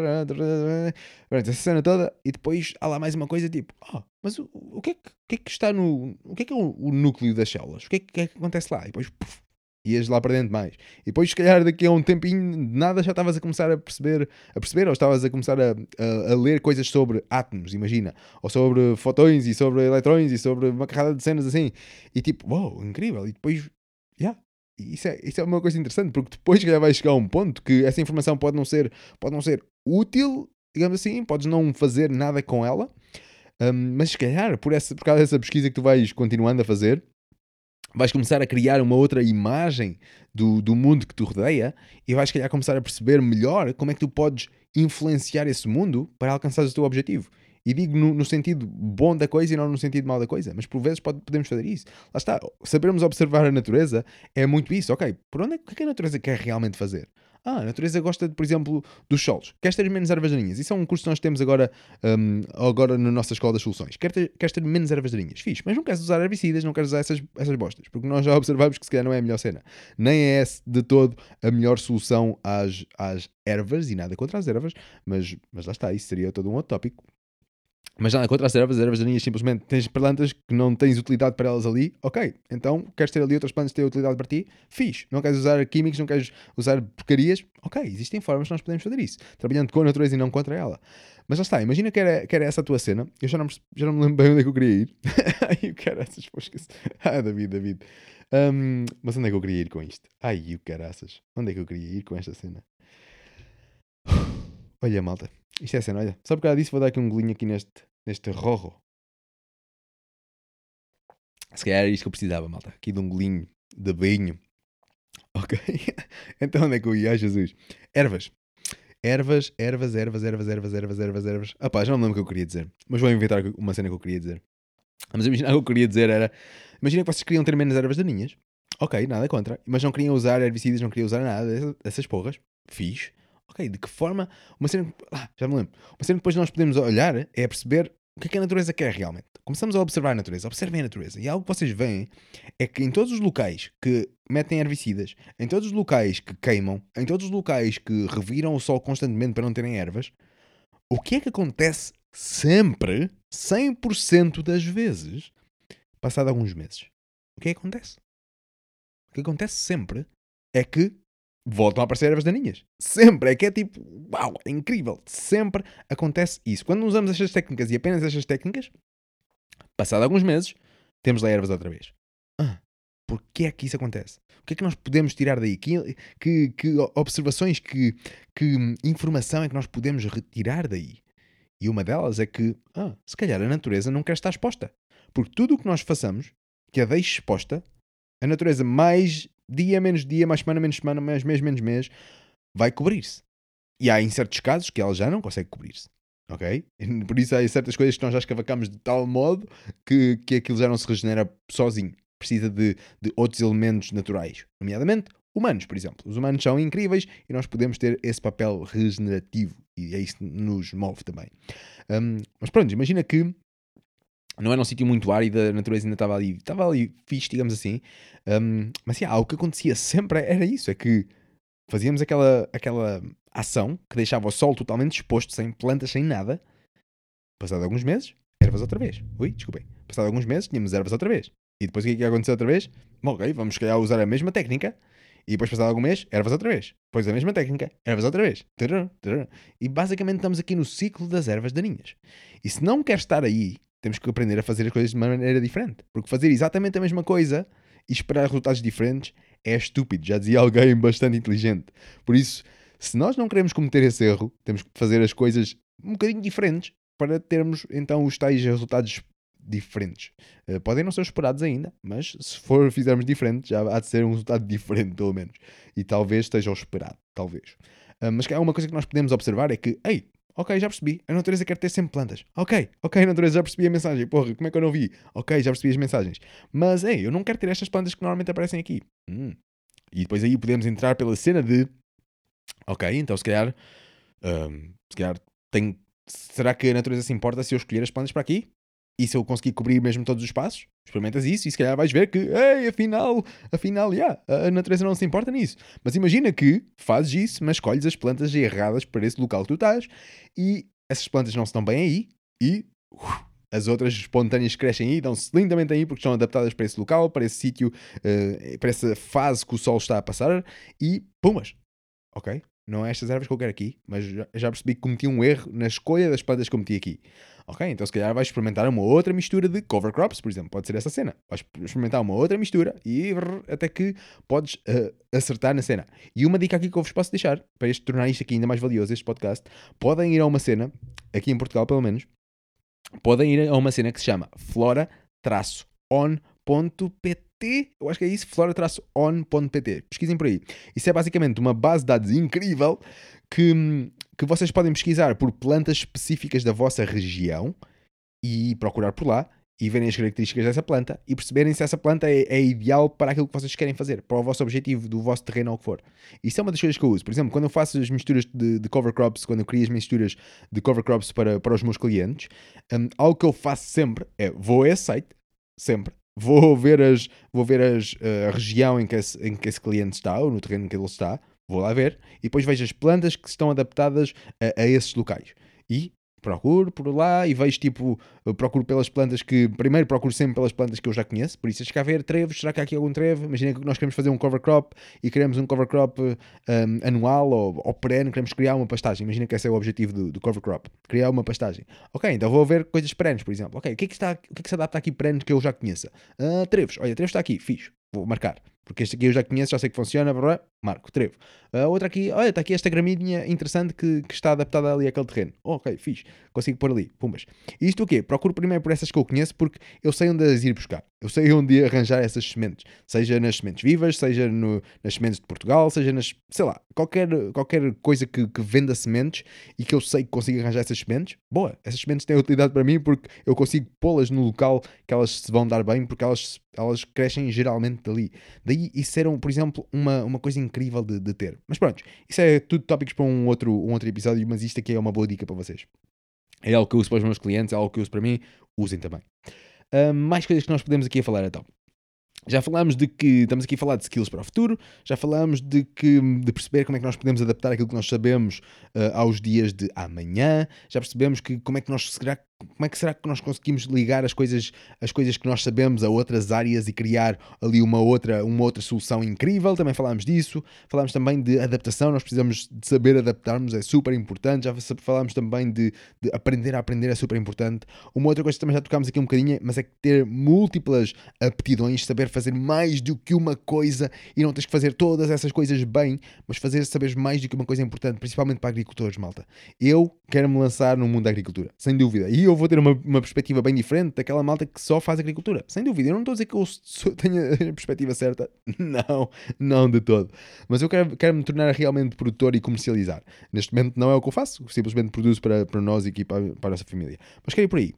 Essa cena toda. E depois há lá mais uma coisa tipo: ah, mas o, o, que é que, o que é que está no. O que é que é o, o núcleo das células? O que é que, que é que acontece lá? E depois puf, ias lá para dentro mais. E depois, se calhar, daqui a um tempinho, nada já estavas a começar a perceber, a perceber ou estavas a começar a, a, a ler coisas sobre átomos, imagina, ou sobre fotões e sobre eletrões e sobre uma carrada de cenas assim. E tipo, uau, incrível. E depois, já. Isso é, isso é uma coisa interessante, porque depois já vai chegar a um ponto que essa informação pode não ser, pode não ser útil, digamos assim, podes não fazer nada com ela, hum, mas se calhar, por, essa, por causa dessa pesquisa que tu vais continuando a fazer, vais começar a criar uma outra imagem do, do mundo que te rodeia e vais, calhar, começar a perceber melhor como é que tu podes influenciar esse mundo para alcançar o teu objetivo. E digo no, no sentido bom da coisa e não no sentido mau da coisa, mas por vezes pode- podemos fazer isso. Lá está, sabermos observar a natureza é muito isso. Ok, por onde é, que é que a natureza quer realmente fazer? Ah, a natureza gosta, por exemplo, dos solos. Queres ter menos ervas daninhas? Isso é um curso que nós temos agora, hum, agora na nossa Escola das Soluções. Quer ter, queres ter menos ervas daninhas? Fixe, mas não queres usar herbicidas, não queres usar essas, essas bostas, porque nós já observamos que se calhar não é a melhor cena. Nem é de todo a melhor solução às, às ervas, e nada contra as ervas, mas, mas lá está, isso seria todo um outro tópico. Mas nada contra as ervas, as ervas daninhas simplesmente tens plantas que não tens utilidade para elas ali, ok. Então queres ter ali outras plantas que têm utilidade para ti? Fiz. Não queres usar químicos, não queres usar porcarias? Ok, existem formas que nós podemos fazer isso. Trabalhando com a natureza e não contra ela. Mas lá está, imagina que era, que era essa a tua cena. Eu já não, já não me lembro bem onde é que eu queria ir. Ai, o caraças, pô, esqueci. Ah, David, David. Ahm, mas onde é que eu queria ir com isto? Ai, o caraças. Onde é que eu queria ir com esta cena? Olha, malta. Isto é cena, olha. Só por causa disso vou dar aqui um golinho aqui neste, neste rorro. Se calhar era isto que eu precisava, malta. Aqui de um golinho de vinho. Ok? então onde é que eu ia? Ai, Jesus. Ervas. Ervas, ervas, ervas, ervas, ervas, ervas, ervas, ervas. Ah pá, já não me lembro o que eu queria dizer. Mas vou inventar uma cena que eu queria dizer. Mas imagina o que eu queria dizer era... Imagina que vocês queriam ter menos ervas daninhas. Ok, nada contra. Mas não queriam usar herbicidas, não queriam usar nada dessas porras. Fiz. Ok, de que forma... Uma cena... Ah, já me lembro. Uma cena que depois nós podemos olhar é perceber o que é que a natureza quer realmente. Começamos a observar a natureza. Observem a natureza. E algo que vocês veem é que em todos os locais que metem herbicidas, em todos os locais que queimam, em todos os locais que reviram o sol constantemente para não terem ervas, o que é que acontece sempre, 100% das vezes, passado alguns meses? O que é que acontece? O que acontece sempre é que voltam a aparecer ervas daninhas. Sempre. É que é tipo, uau, é incrível. Sempre acontece isso. Quando usamos estas técnicas e apenas estas técnicas, passado alguns meses, temos lá ervas outra vez. Ah, porquê é que isso acontece? O que é que nós podemos tirar daí? Que, que, que observações, que, que informação é que nós podemos retirar daí? E uma delas é que, ah, se calhar a natureza não quer estar exposta. Porque tudo o que nós façamos, que a deixe exposta, a natureza mais dia menos dia, mais semana menos semana, mais mês menos mês, vai cobrir-se. E há em certos casos que ela já não consegue cobrir-se. Ok? Por isso há certas coisas que nós já escavacamos de tal modo que, que aquilo já não se regenera sozinho. Precisa de, de outros elementos naturais. Nomeadamente, humanos, por exemplo. Os humanos são incríveis e nós podemos ter esse papel regenerativo. E é isso que nos move também. Um, mas pronto, imagina que não era um sítio muito árido, a natureza ainda estava ali, estava ali fixe, digamos assim. Um, mas yeah, o que acontecia sempre era isso: é que fazíamos aquela, aquela ação que deixava o sol totalmente exposto, sem plantas, sem nada. Passado alguns meses, ervas outra vez. Ui, desculpem. Passado alguns meses, tínhamos ervas outra vez. E depois o que é que ia acontecer outra vez? Bom, ok, vamos se calhar usar a mesma técnica. E depois, passado algum mês, ervas outra vez. Depois a mesma técnica, ervas outra vez. E basicamente estamos aqui no ciclo das ervas daninhas. E se não quer estar aí, temos que aprender a fazer as coisas de uma maneira diferente. Porque fazer exatamente a mesma coisa e esperar resultados diferentes é estúpido. Já dizia alguém bastante inteligente. Por isso, se nós não queremos cometer esse erro, temos que fazer as coisas um bocadinho diferentes para termos então os tais resultados diferentes. Uh, podem não ser esperados ainda, mas se for fizermos diferente, já há de ser um resultado diferente, pelo menos. E talvez esteja o esperado, talvez. Uh, mas há uma coisa que nós podemos observar é que, ei, ok, já percebi, a natureza quer ter sempre plantas. Ok, ok, a natureza já percebi a mensagem. Porra, como é que eu não vi? Ok, já percebi as mensagens. Mas, ei, eu não quero ter estas plantas que normalmente aparecem aqui. Hum. E depois aí podemos entrar pela cena de, ok, então se calhar, um, se calhar tem, será que a natureza se importa se eu escolher as plantas para aqui? E se eu conseguir cobrir mesmo todos os espaços? Experimentas isso e se calhar vais ver que, ei, afinal, afinal, yeah, a natureza não se importa nisso. Mas imagina que fazes isso, mas escolhes as plantas erradas para esse local que tu estás e essas plantas não se dão bem aí e uh, as outras espontâneas crescem aí dão-se lindamente aí porque estão adaptadas para esse local, para esse sítio, uh, para essa fase que o sol está a passar e pumas. Ok? Não é estas ervas que eu quero aqui, mas já, percebi que cometi um erro na escolha das plantas que eu meti aqui. Ok, então se calhar vais experimentar uma outra mistura de cover crops, por exemplo, pode ser essa cena. Vais experimentar uma outra mistura e até que podes uh, acertar na cena. E uma dica aqui que eu vos posso deixar, para este, tornar isto aqui ainda mais valioso, este podcast, podem ir a uma cena, aqui em Portugal pelo menos, podem ir a uma cena que se chama flora-on.pt eu acho que é isso, flora-on.pt. Pesquisem por aí. Isso é basicamente uma base de dados incrível que, que vocês podem pesquisar por plantas específicas da vossa região e procurar por lá e verem as características dessa planta e perceberem se essa planta é, é, ideal para aquilo que vocês querem fazer, para o vosso objetivo do vosso terreno ou o que for. Isso é uma das coisas que eu uso. Por exemplo, quando eu faço as misturas de, de cover crops, quando eu crio as misturas de cover crops para, para os meus clientes, um, algo que eu faço sempre é vou a esse site, sempre, vou ver, as, vou ver as, uh, a região em que, esse, em que esse cliente está, ou no terreno em que ele está, vou lá ver, e depois vejo as plantas que estão adaptadas a, a esses locais. E procuro por lá e vejo tipo, procuro pelas plantas que. Primeiro procuro sempre pelas plantas que eu já conheço, por isso se cá ver trevos, será que há aqui algum trevo? Imagina que nós queremos fazer um cover crop e queremos um cover crop um, anual ou, ou perene, queremos criar uma pastagem. Imagina que esse é o objetivo do, do cover crop, criar uma pastagem. Ok, então vou ver coisas perenes, por exemplo. Ok, o que é que, está, o que, é que se adapta aqui perenes que eu já conheça? Uh, trevos, olha, trevos está aqui, fiz, vou marcar. Porque este aqui eu já conheço, já sei que funciona, blá, marco, trevo. Uh, outra aqui, olha, está aqui esta gramínea interessante que, que, está adaptada ali àquele terreno. Ok, fiz, consigo pôr ali, pumbas. E isto o quê? Procuro primeiro por essas que eu conheço porque eu sei onde as ir buscar. Eu sei onde arranjar essas sementes. Seja nas sementes vivas, seja no, nas sementes de Portugal, seja nas, sei lá, qualquer, qualquer coisa que, que venda sementes e que eu sei que consigo arranjar essas sementes, boa, essas sementes têm utilidade para mim porque eu consigo pô-las no local que elas se vão dar bem porque elas, elas crescem geralmente dali. Daí isso era, por exemplo, uma, uma coisa incrível de, de ter. Mas pronto, isso é tudo tópicos para um outro, um outro episódio, mas isto aqui é uma boa dica para vocês. É algo que eu uso para os meus clientes, é algo que eu uso para mim, usem também. Uh, mais coisas que nós podemos aqui falar então. Já falámos de que estamos aqui a falar de skills para o futuro, já falámos de que de perceber como é que nós podemos adaptar aquilo que nós sabemos uh, aos dias de amanhã, já percebemos que como é que nós será como é que será que nós conseguimos ligar as coisas, as coisas que nós sabemos a outras áreas e criar ali uma outra, uma outra solução incrível? Também falámos disso. Falámos também de adaptação, nós precisamos de saber adaptarmos, é super importante. Já falámos também de, de aprender a aprender, é super importante. Uma outra coisa que também já tocámos aqui um bocadinho, mas é que ter múltiplas aptidões, saber fazer mais do que uma coisa e não tens que fazer todas essas coisas bem, mas fazer saberes mais do que uma coisa é importante, principalmente para agricultores, malta. Eu quero me lançar no mundo da agricultura, sem dúvida. E eu vou ter uma, uma perspectiva bem diferente daquela malta que só faz agricultura. Sem dúvida. Eu não estou a dizer que eu tenha a perspectiva certa. Não, não de todo. Mas eu quero, quero me tornar realmente produtor e comercializar. Neste momento não é o que eu faço. Simplesmente produzo para, para nós e aqui para, para a nossa família. Mas quero ir por aí.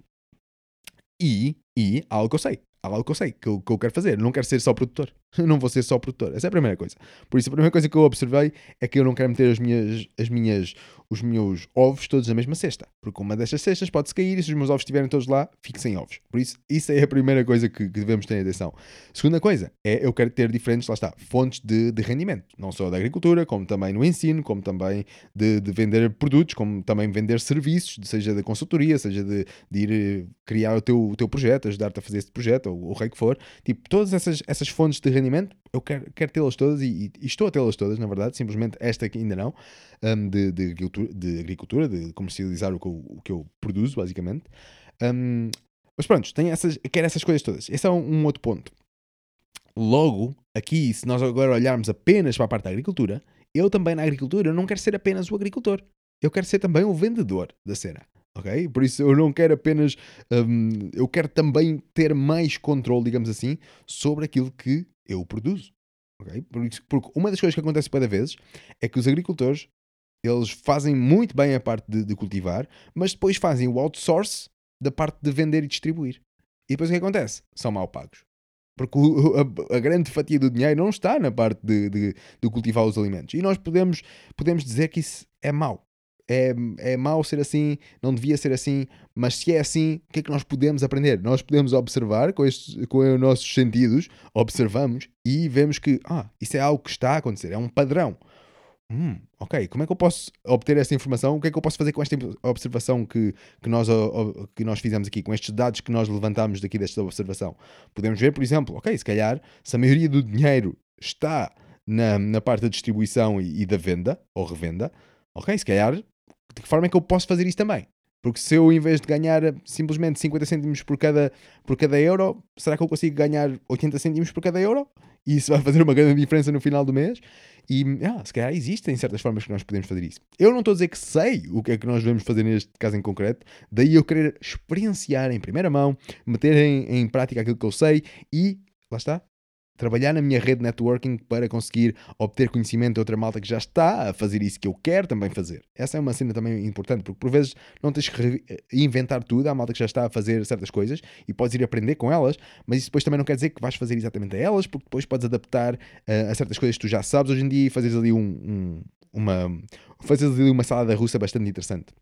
E, e algo que eu sei há algo que eu sei que eu, que eu quero fazer. não quero ser só produtor. não vou ser só produtor. Essa é a primeira coisa. Por isso, a primeira coisa que eu observei é que eu não quero meter as minhas, as minhas, os meus ovos todos na mesma cesta. Porque uma destas cestas pode-se cair e se os meus ovos estiverem todos lá, fico sem ovos. Por isso, isso é a primeira coisa que, que devemos ter atenção. Segunda coisa é eu quero ter diferentes, lá está, fontes de, de rendimento. Não só da agricultura, como também no ensino, como também de, de vender produtos, como também vender serviços, seja da consultoria, seja de, de ir eh, criar o teu, o teu projeto, ajudar-te a fazer esse projeto, ou o rei que for. Tipo, todas essas, essas fontes de rendimento, eu quero, quero tê-las todas e, e, estou a tê-las todas, na verdade. Simplesmente esta aqui ainda não, um, de, de, de, agricultura, de comercializar o que eu, o que eu produzo, basicamente. Um, mas pronto, tenho essas, quero essas coisas todas. Esse é um, um outro ponto. Logo, aqui, se nós agora olharmos apenas para a parte da agricultura, eu também na agricultura não quero ser apenas o agricultor. Eu quero ser também o vendedor da cena ok? Por isso eu não quero apenas, um, eu quero também ter mais controle, digamos assim, sobre aquilo que eu produzo, ok? Porque uma das coisas que acontece cada vez é que os agricultores eles fazem muito bem a parte de, de, cultivar, mas depois fazem o outsource da parte de vender e distribuir. E depois o que acontece? São mal pagos. Porque a, a, grande fatia do dinheiro não está na parte de, de, de, cultivar os alimentos. E nós podemos, podemos dizer que isso é mau é, é mau ser assim, não devia ser assim, mas se é assim, o que é que nós podemos aprender? Nós podemos observar com, estes, com os nossos sentidos, observamos e vemos que ah, isso é algo que está a acontecer, é um padrão. Hum, ok, como é que eu posso obter essa informação? O que é que eu posso fazer com esta observação que, que, nós, que nós fizemos aqui, com estes dados que nós levantamos daqui desta observação? Podemos ver, por exemplo, ok, se calhar, se a maioria do dinheiro está na, na parte da distribuição e, e da venda, ou revenda, ok, se calhar de que forma é que eu posso fazer isso também? Porque se eu, em vez de ganhar simplesmente 50 cêntimos por cada, por cada euro, será que eu consigo ganhar 80 cêntimos por cada euro? E isso vai fazer uma grande diferença no final do mês? E ah, se calhar existem certas formas que nós podemos fazer isso. Eu não estou a dizer que sei o que é que nós devemos fazer neste caso em concreto, daí eu querer experienciar em primeira mão, meter em, em prática aquilo que eu sei e, lá está, trabalhar na minha rede networking para conseguir obter conhecimento de outra malta que já está a fazer isso que eu quero também fazer. Essa é uma cena também importante, porque por vezes não tens que inventar tudo, há malta que já está a fazer certas coisas e podes ir aprender com elas, mas isso depois também não quer dizer que vais fazer exatamente a elas, porque depois podes adaptar uh, a certas coisas que tu já sabes hoje em dia e fazeres ali um, um, uma, fazeres ali uma salada russa bastante interessante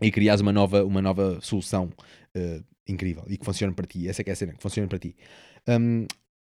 e criares uma nova, uma nova solução uh, incrível e que funcione para ti. Essa é que é a cena, que funcione para ti. Um,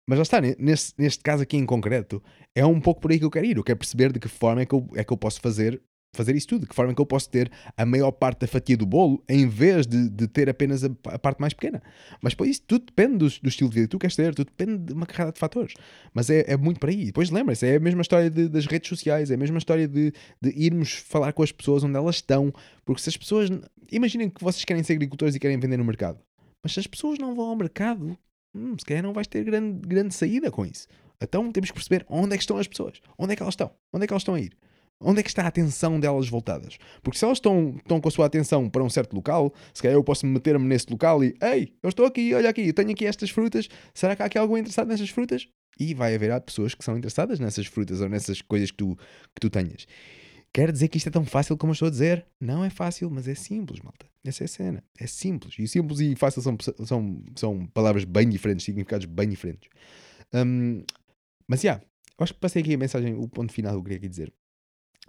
mas já está, neste, neste caso aqui em concreto, é um pouco por aí que eu quero ir. Eu quero perceber de que forma é que eu, é que eu posso fazer fazer isso tudo? De que forma é que eu posso ter a maior parte da fatia do bolo em vez de, de ter apenas a, a, parte mais pequena? Mas depois isso tudo depende do, do, estilo de vida que tu queres ter, tudo depende de uma carrada de fatores. Mas é, é muito para aí. Depois lembra-se, é a mesma história de, das redes sociais, é a mesma história de, de irmos falar com as pessoas onde elas estão, porque se as pessoas. Imaginem que vocês querem ser agricultores e querem vender no mercado, mas se as pessoas não vão ao mercado, hum, se calhar não vais ter grande, grande saída com isso. Então temos que perceber onde é que estão as pessoas, onde é que elas estão, onde é que elas estão a ir. Onde é que está a atenção delas voltadas? Porque se elas estão, estão com a sua atenção para um certo local, se calhar eu posso meter-me nesse local e Ei, eu estou aqui, olha aqui, eu tenho aqui estas frutas, será que há aqui alguém interessado nestas frutas? E vai haver pessoas que são interessadas nessas frutas ou nessas coisas que tu, que tu tenhas. Quer dizer que isto é tão fácil como eu estou a dizer? Não é fácil, mas é simples, malta. Essa é a cena. É simples. E simples e fácil são, são, são palavras bem diferentes, significados bem diferentes. Um, mas, já, yeah, acho que passei aqui a mensagem, o ponto final que eu queria aqui dizer.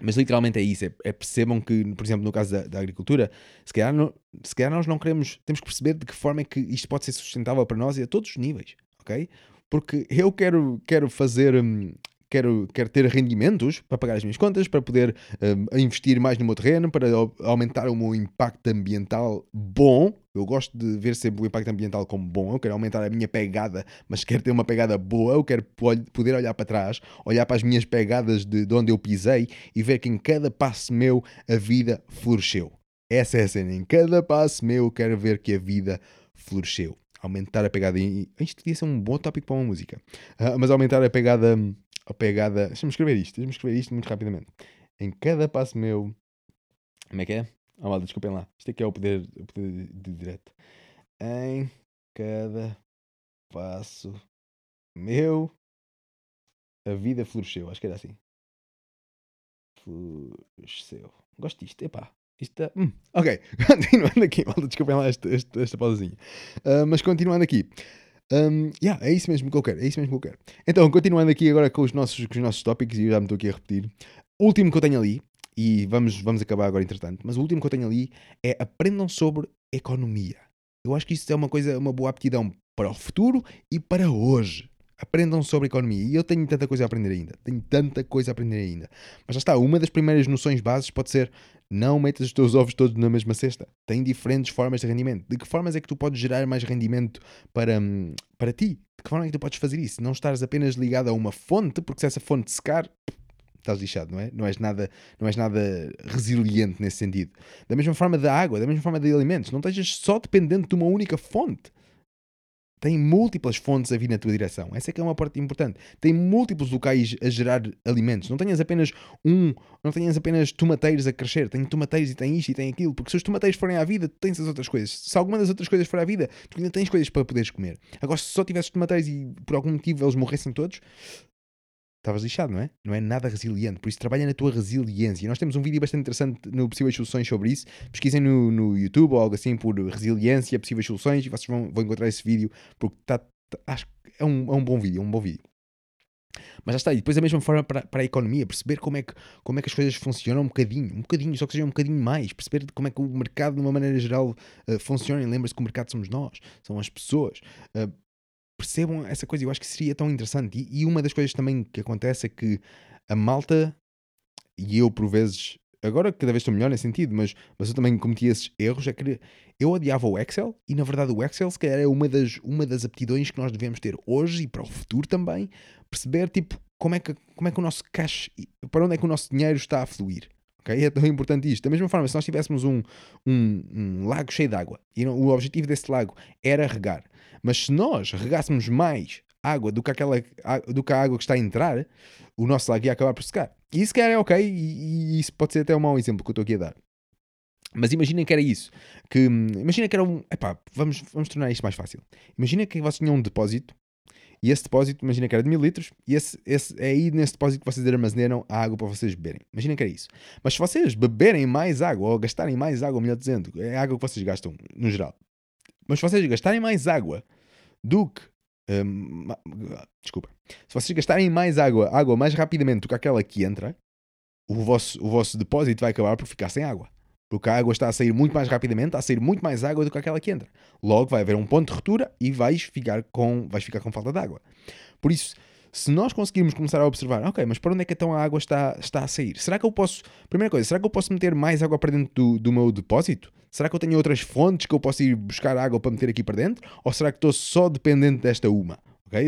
Mas literalmente é isso, é, é, percebam que, por exemplo, no caso da, da agricultura, se calhar, não, se calhar nós não queremos, temos que perceber de que forma é que isto pode ser sustentável para nós e a todos os níveis, ok? Porque eu quero, quero fazer, hum, quero, quero ter rendimentos para pagar as minhas contas, para poder um, investir mais no meu terreno, para aumentar o meu impacto ambiental bom. Eu gosto de ver sempre o impacto ambiental como bom. Eu quero aumentar a minha pegada, mas quero ter uma pegada boa. Eu quero poder olhar para trás, olhar para as minhas pegadas de, de onde eu pisei e ver que em cada passo meu a vida floresceu. Essa é a cena. Em cada passo meu eu quero ver que a vida floresceu aumentar a pegada. Isto podia ser um bom tópico para uma música. Uh, mas aumentar a pegada hum, a pegada. Deixa-me escrever isto, deixa-me escrever isto muito rapidamente. Em cada passo meu. Como é que é? Ah, malta, desculpem lá. Isto aqui é o poder, o poder de direto. Em cada passo meu. A vida floresceu. Acho que era assim. Floresceu. Gosto disto. Epá. Isto está. Hum, ok. Continuando aqui. Malta, desculpem lá esta, esta, esta pausazinha. Uh, mas continuando aqui. Um, yeah, é isso mesmo que eu quero, é isso mesmo que eu quero. Então, continuando aqui agora com os nossos, com os nossos tópicos, e já me estou aqui a repetir. O último que eu tenho ali, e vamos, vamos acabar agora entretanto, mas o último que eu tenho ali é aprendam sobre economia. Eu acho que isso é uma coisa, uma boa aptidão para o futuro e para hoje. Aprendam sobre economia. E eu tenho tanta coisa a aprender ainda. Tenho tanta coisa a aprender ainda. Mas já está, uma das primeiras noções bases pode ser não metas os teus ovos todos na mesma cesta. Tem diferentes formas de rendimento. De que formas é que tu podes gerar mais rendimento para, hum, para ti? De que forma é que tu podes fazer isso? Não estares apenas ligado a uma fonte, porque se essa fonte secar, estás lixado, não é? Não és nada, não és nada resiliente nesse sentido. Da mesma forma da água, da mesma forma de alimentos. Não estejas só dependente de uma única fonte tem múltiplas fontes a vir na tua direção. Essa é que é uma parte importante. Tem múltiplos locais a gerar alimentos. Não tenhas apenas um, não tenhas apenas tomateiros a crescer. Tem tomateiros e tem isto e tem aquilo. Porque se os tomateiros forem à vida, tu tens as outras coisas. Se alguma das outras coisas for à vida, tu ainda tens coisas para poderes comer. Agora, se só tivesses tomateiros e por algum motivo eles morressem todos, estavas lixado, não é? Não é nada resiliente. Por isso, trabalha na tua resiliência. E nós temos um vídeo bastante interessante no Possíveis Soluções sobre isso. Pesquisem no, no YouTube ou algo assim por resiliência, possíveis soluções e vocês vão, vão encontrar esse vídeo porque tá, tá, acho que é um, é um bom vídeo, é um bom vídeo. Mas já está, e depois da mesma forma para, para a economia, perceber como é, que, como é que as coisas funcionam um bocadinho, um bocadinho, só que seja um bocadinho mais, perceber como é que o mercado de uma maneira geral uh, funciona, e lembra-se que o mercado somos nós, são as pessoas. Uh, percebam essa coisa. Eu acho que seria tão interessante. E, e, uma das coisas também que acontece é que a malta, e eu por vezes, agora cada vez estou melhor nesse sentido, mas, mas eu também cometi esses erros, é que eu odiava o Excel e na verdade o Excel se calhar é uma das, uma das aptidões que nós devemos ter hoje e para o futuro também, perceber tipo como é que, como é que o nosso cash, para onde é que o nosso dinheiro está a fluir. Okay? É tão importante isto. Da mesma forma, se nós tivéssemos um, um, um lago cheio de água e o objetivo desse lago era regar, mas se nós regássemos mais água do que, aquela, do que a água que está a entrar, o nosso lago ia acabar por secar. E isso, quer é ok, e, e, isso pode ser até um mau exemplo que eu estou aqui a dar. Mas imaginem que era isso. Que, imagina que era um. Epá, vamos, vamos tornar isto mais fácil. Imagina que vocês tinham um depósito e esse depósito, imagina que era de mil litros, e esse, esse, é aí nesse depósito que vocês armazenam a água para vocês beberem. Imagina que era isso. Mas se vocês beberem mais água, ou gastarem mais água, melhor dizendo, é a água que vocês gastam no geral. Mas se vocês gastarem mais água do que. Um, desculpa. Se vocês gastarem mais água, água mais rapidamente do que aquela que entra, o vosso, o vosso depósito vai acabar por ficar sem água. Porque a água está a sair muito mais rapidamente, está a sair muito mais água do que aquela que entra. Logo vai haver um ponto de ruptura e vais ficar com, vais ficar com falta de água. Por isso, se nós conseguirmos começar a observar, ok, mas para onde é que então a água está, está a sair? Será que eu posso, primeira coisa, será que eu posso meter mais água para dentro do, do meu depósito? Será que eu tenho outras fontes que eu posso ir buscar água para meter aqui para dentro? Ou será que estou só dependente desta uma?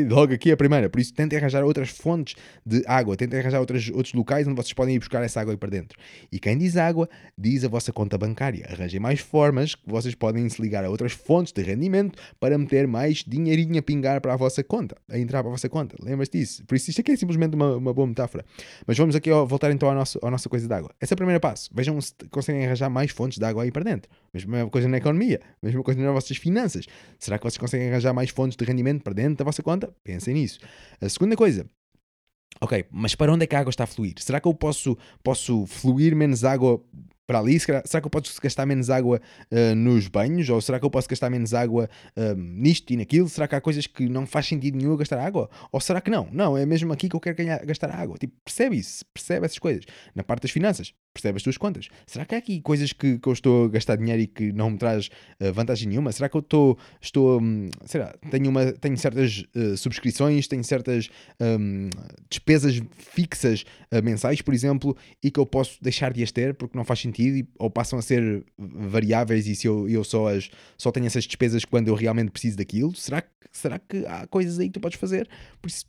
Logo aqui a primeira. Por isso, tentem arranjar outras fontes de água, tentem arranjar outros, outros locais onde vocês podem ir buscar essa água aí para dentro. E quem diz água, diz a vossa conta bancária. Arranjem mais formas que vocês podem se ligar a outras fontes de rendimento para meter mais dinheirinho a pingar para a vossa conta, a entrar para a vossa conta. Lembras-te disso? Por isso, isto aqui é simplesmente uma, uma boa metáfora. Mas vamos aqui voltar então à nossa, à nossa coisa de água. Esse é o primeiro passo. Vejam se conseguem arranjar mais fontes de água aí para dentro. Mesma coisa na economia, mesma coisa nas vossas finanças. Será que vocês conseguem arranjar mais fontes de rendimento para dentro da vossa conta? Pensem nisso isso. A segunda coisa, ok, mas para onde é que a água está a fluir? Será que eu posso, posso fluir menos água para ali? Será, será que eu posso gastar menos água uh, nos banhos? Ou será que eu posso gastar menos água uh, nisto e naquilo? Será que há coisas que não faz sentido nenhum gastar água? Ou será que não? Não, é mesmo aqui que eu quero ganhar, gastar água. Tipo, percebe isso, percebe essas coisas. Na parte das finanças, percebe as tuas contas. Será que há aqui coisas que, que eu estou a gastar dinheiro e que não me traz uh, vantagem nenhuma? Será que eu estou, estou um, será, tenho, uma, tenho certas uh, subscrições, tenho certas um, despesas fixas uh, mensais, por exemplo, e que eu posso deixar de as ter porque não faz sentido e, ou passam a ser variáveis e se eu, eu só, as, só tenho essas despesas quando eu realmente preciso daquilo? Será que, será que há coisas aí que tu podes fazer?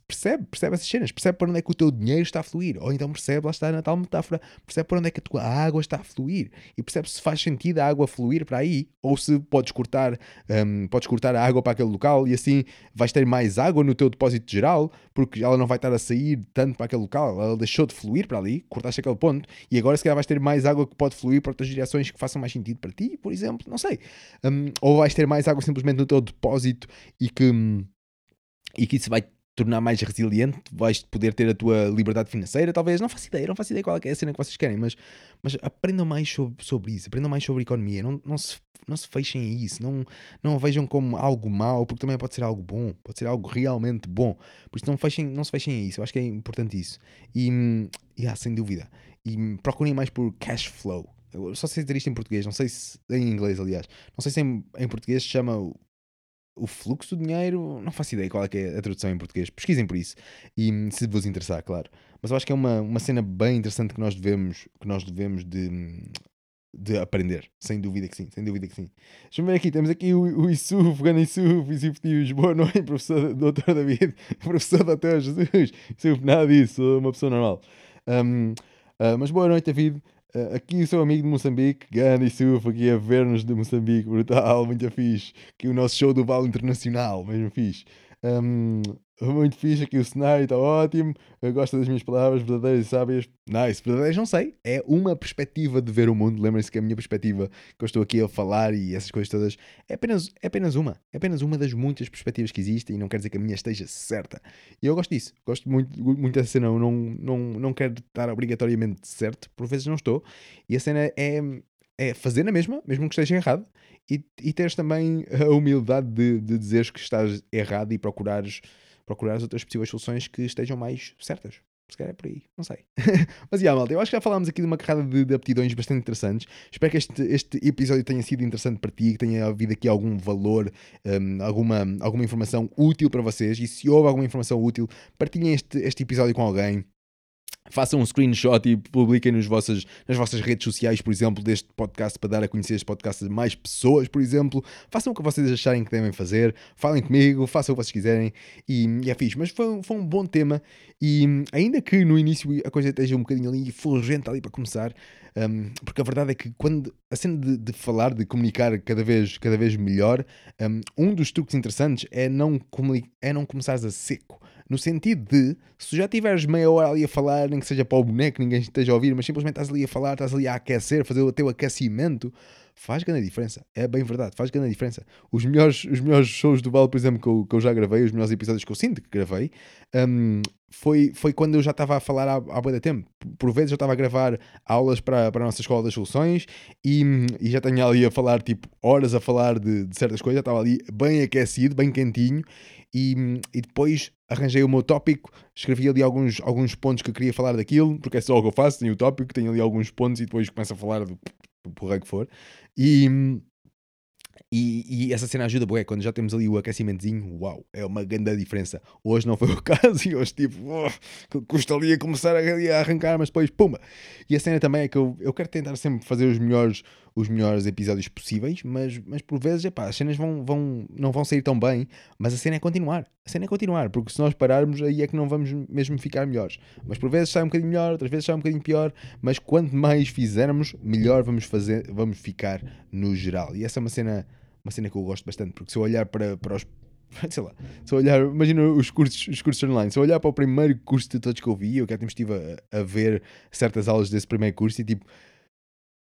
Percebe, percebe essas cenas, percebe para onde é que o teu dinheiro está a fluir, ou então percebe, lá está na tal metáfora, percebe para onde é que que a tua água está a fluir e percebes se faz sentido a água fluir para aí ou se podes cortar, um, podes cortar a água para aquele local e assim vais ter mais água no teu depósito geral porque ela não vai estar a sair tanto para aquele local, ela deixou de fluir para ali, cortaste aquele ponto e agora se calhar vais ter mais água que pode fluir para outras direções que façam mais sentido para ti, por exemplo, não sei. Um, ou vais ter mais água simplesmente no teu depósito e que, hum, e que isso vai tornar mais resiliente, vais poder ter a tua liberdade financeira, talvez, não faço ideia, não faço ideia qual é a cena que vocês querem, mas, mas aprendam mais sobre, sobre isso, aprendam mais sobre economia, não, não, se, não se fechem a isso, não, não vejam como algo mau, porque também pode ser algo bom, pode ser algo realmente bom, por isso não, fechem, não se fechem a isso, eu acho que é importante isso, e, e ah, sem dúvida, e procurem mais por cash flow, eu só sei dizer isto em português, não sei se em inglês, aliás, não sei se em, em português se chama o fluxo do dinheiro, não faço ideia qual é, é a tradução em português, pesquisem por isso, e se vos interessar, claro. Mas eu acho que é uma, uma cena bem interessante que nós devemos, que nós devemos de, de aprender, sem dúvida que sim, sem dúvida que sim. Deixa-me ver aqui, temos aqui o, o Isuf, Gana Isuf, Isuf Tios, boa noite, professor doutor David, professor doutor Jesus, Isuf, nada disso, sou uma pessoa normal. Um, uh, mas boa noite, David. Uh, aqui o seu amigo de Moçambique, Gandhi Suf, aqui a ver-nos de Moçambique, brutal, muito fixe. Aqui o nosso show do Vale Internacional, mesmo fixe. Um, muito fixe aqui o cenário, está ótimo. Eu gosto das minhas palavras verdadeiras e sábias. Nice, verdadeiras não sei. É uma perspectiva de ver o mundo. Lembrem-se que a minha perspectiva que eu estou aqui a falar e essas coisas todas é apenas, é apenas uma. É apenas uma das muitas perspectivas que existem e não quer dizer que a minha esteja certa. E eu gosto disso. Gosto muito, muito dessa cena. Eu não, não, não quero estar obrigatoriamente certo. Por vezes não estou. E a cena é, é fazer na mesma, mesmo que esteja errado. E, e teres também a humildade de, de dizeres que estás errado e procurares procurar as outras possíveis soluções que estejam mais certas. Se calhar é por aí, não sei. Mas, yeah, malta, eu acho que já falámos aqui de uma carrada de, de aptidões bastante interessantes. Espero que este, este episódio tenha sido interessante para ti, que tenha havido aqui algum valor, um, alguma, alguma informação útil para vocês. E se houve alguma informação útil, partilhem este, este episódio com alguém façam um screenshot e publiquem nos vossas, nas vossas redes sociais, por exemplo, deste podcast para dar a conhecer este podcast a mais pessoas, por exemplo. Façam o que vocês acharem que devem fazer, falem comigo, façam o que vocês quiserem e, e é fixe. Mas foi, foi um bom tema e ainda que no início a coisa esteja um bocadinho ali fulgente ali para começar, um, porque a verdade é que quando a cena de, de, falar, de comunicar cada vez, cada vez melhor, um, um dos truques interessantes é não, é não começares a seco. No sentido de, se já tiveres meia hora ali a falar, nem que seja para o boneco, ninguém esteja a ouvir, mas simplesmente estás ali a falar, estás ali a aquecer, fazer o teu aquecimento, faz grande diferença. É bem verdade, faz grande diferença. Os melhores, os melhores shows do Vale, por exemplo, que eu, que eu já gravei, os melhores episódios que eu sinto que gravei, um, foi, foi quando eu já estava a falar há, há muito tempo. Por vezes eu estava a gravar aulas para, para a nossa Escola das Soluções e, e já tinha ali a falar, tipo, horas a falar de, de certas coisas, estava ali bem aquecido, bem quentinho e, e depois arranjei o meu tópico, escrevi ali alguns, alguns pontos que eu queria falar daquilo, porque é só o que eu faço, tenho o tópico, tenho ali alguns pontos e depois começo a falar do, do porra que for. E, E, e essa cena ajuda, bué, quando já temos ali o aquecimentozinho, uau, é uma grande diferença. Hoje não foi o caso e hoje tipo, oh, custa ali a começar a, a, arrancar, mas depois, pumba. E a cena também é que eu, eu quero tentar sempre fazer os melhores, os melhores episódios possíveis, mas, mas por vezes, epá, as cenas vão, vão, não vão sair tão bem, mas a cena é continuar. A cena é continuar, porque se nós pararmos aí é que não vamos mesmo ficar melhores. Mas por vezes sai um bocadinho melhor, outras vezes sai um bocadinho pior, mas quanto mais fizermos, melhor vamos fazer, vamos ficar no geral. E essa é uma cena uma cena que eu gosto bastante, porque se eu olhar para, para os. Sei lá, se eu olhar, imagina os cursos, os cursos online, se eu olhar para o primeiro curso de todos que eu vi, eu que até estive a, a ver certas aulas desse primeiro curso e tipo,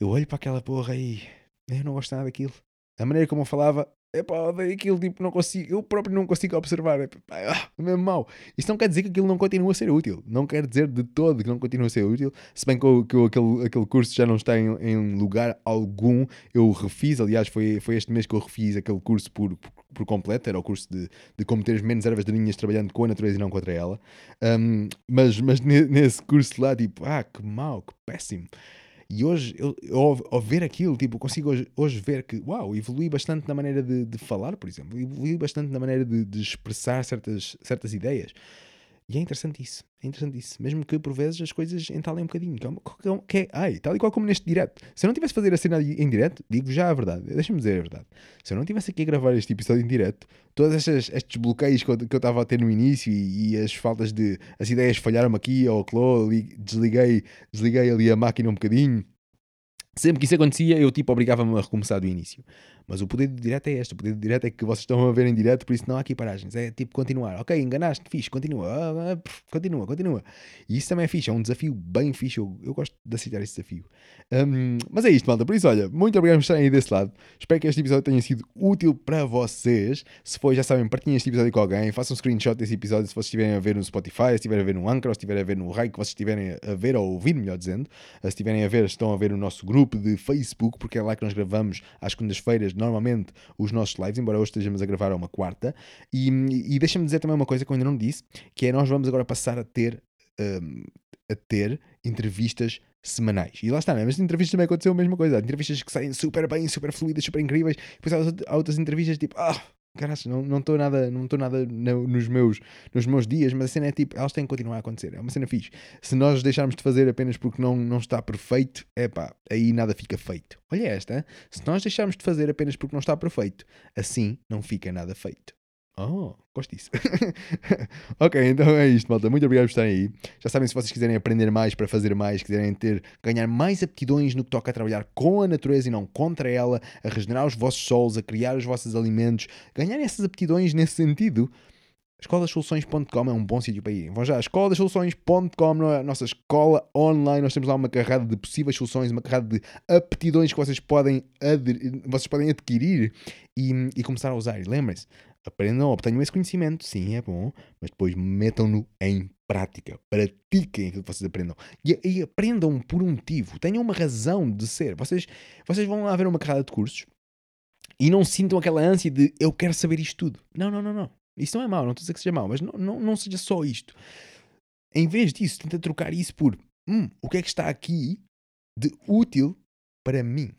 eu olho para aquela porra e eu não gosto nada daquilo. A maneira como eu falava, é pá, odeio aquilo, tipo, não consigo, eu próprio não consigo observar, é, ah, é mesmo mau. Isso não quer dizer que aquilo não continua a ser útil, não quer dizer de todo que não continua a ser útil, se bem que, que aquele, aquele curso já não está em, em, lugar algum, eu refiz, aliás, foi, foi este mês que eu refiz aquele curso por, por, por completo, era o curso de, de como ter menos ervas daninhas trabalhando com a natureza e não contra ela, um, mas, mas nesse curso lá, tipo, ah, que mau, que péssimo. E hoje, eu, ao, ao, ver aquilo, tipo, consigo hoje, hoje, ver que, uau, evolui bastante na maneira de, de falar, por exemplo, evolui bastante na maneira de, de, expressar certas, certas ideias. E é interessante isso, é interessante isso. Mesmo que por vezes as coisas entalem um bocadinho. Que, é, que é, ai, tal e qual como neste direto. Se eu não tivesse a fazer a cena em direto, digo já a verdade, deixa-me dizer a verdade. Se eu não tivesse aqui a gravar este episódio em direto, todos estes, estes bloqueios que eu, estava a ter no início e, e, as faltas de. as ideias falharam-me aqui ou ali, desliguei, desliguei ali a máquina um bocadinho. Sempre que isso acontecia, eu tipo obrigava-me a recomeçar do início. Mas o poder de direto é este: o poder de direto é que vocês estão a ver em direto, por isso não há aqui paragens. É tipo continuar. Ok, enganaste, fixe, continua, ah, ah, continua, continua. E isso também é fixe, é um desafio bem fixe. Eu, eu gosto de aceitar esse desafio. Um, mas é isto, malta. Por isso, olha, muito obrigado por estarem aí desse lado. Espero que este episódio tenha sido útil para vocês. Se foi, já sabem, partilhem este episódio com alguém. Façam um screenshot desse episódio se vocês estiverem a ver no Spotify, se estiverem a ver no Anchor, se estiverem a ver no raio que vocês estiverem a ver ou ouvir, melhor dizendo. Se estiverem a ver, estão a ver o nosso grupo de Facebook, porque é lá que nós gravamos às segundas-feiras, normalmente os nossos lives, embora hoje estejamos a gravar a uma quarta. E, e deixa-me dizer também uma coisa que eu ainda não disse, que é nós vamos agora passar a ter, um, a ter entrevistas semanais. E lá está, né? mas entrevistas também aconteceu a mesma coisa. Entrevistas que saem super bem, super fluidas, super incríveis. Depois há outras entrevistas tipo, ah, Caraca, não estou nada, não estou nada nos meus, nos meus dias, mas a cena é tipo, elas têm que continuar a acontecer. É uma cena fixe. Se nós deixarmos de fazer apenas porque não, não está perfeito, é pá, aí nada fica feito. Olha esta, se nós deixarmos de fazer apenas porque não está perfeito, assim não fica nada feito. Oh, gosto disso. ok, então é isto, malta. Muito obrigado por estarem aí. Já sabem, se vocês quiserem aprender mais para fazer mais, quiserem ter, ganhar mais aptidões no que toca a trabalhar com a natureza e não contra ela, a regenerar os vossos solos, a criar os vossos alimentos, ganharem essas aptidões nesse sentido, escolasoluções.com é um bom sítio para ir. Vão já a escolasoluções.com, é a nossa escola online. Nós temos lá uma carrada de possíveis soluções, uma carrada de aptidões que vocês podem, vocês podem adquirir e, e começar a usar. Lembrem-se, Aprendam, obtenham esse conhecimento, sim, é bom, mas depois metam-no em prática. Pratiquem aquilo que vocês aprendam. E, e, aprendam por um motivo. Tenham uma razão de ser. Vocês, vocês vão lá ver uma carrada de cursos e não sintam aquela ânsia de eu quero saber isto tudo. Não, não, não, não. Isso não é mau, não estou a dizer que seja mau, mas não, não, não seja só isto. Em vez disso, tenta trocar isso por hum, o que é que está aqui de útil para mim?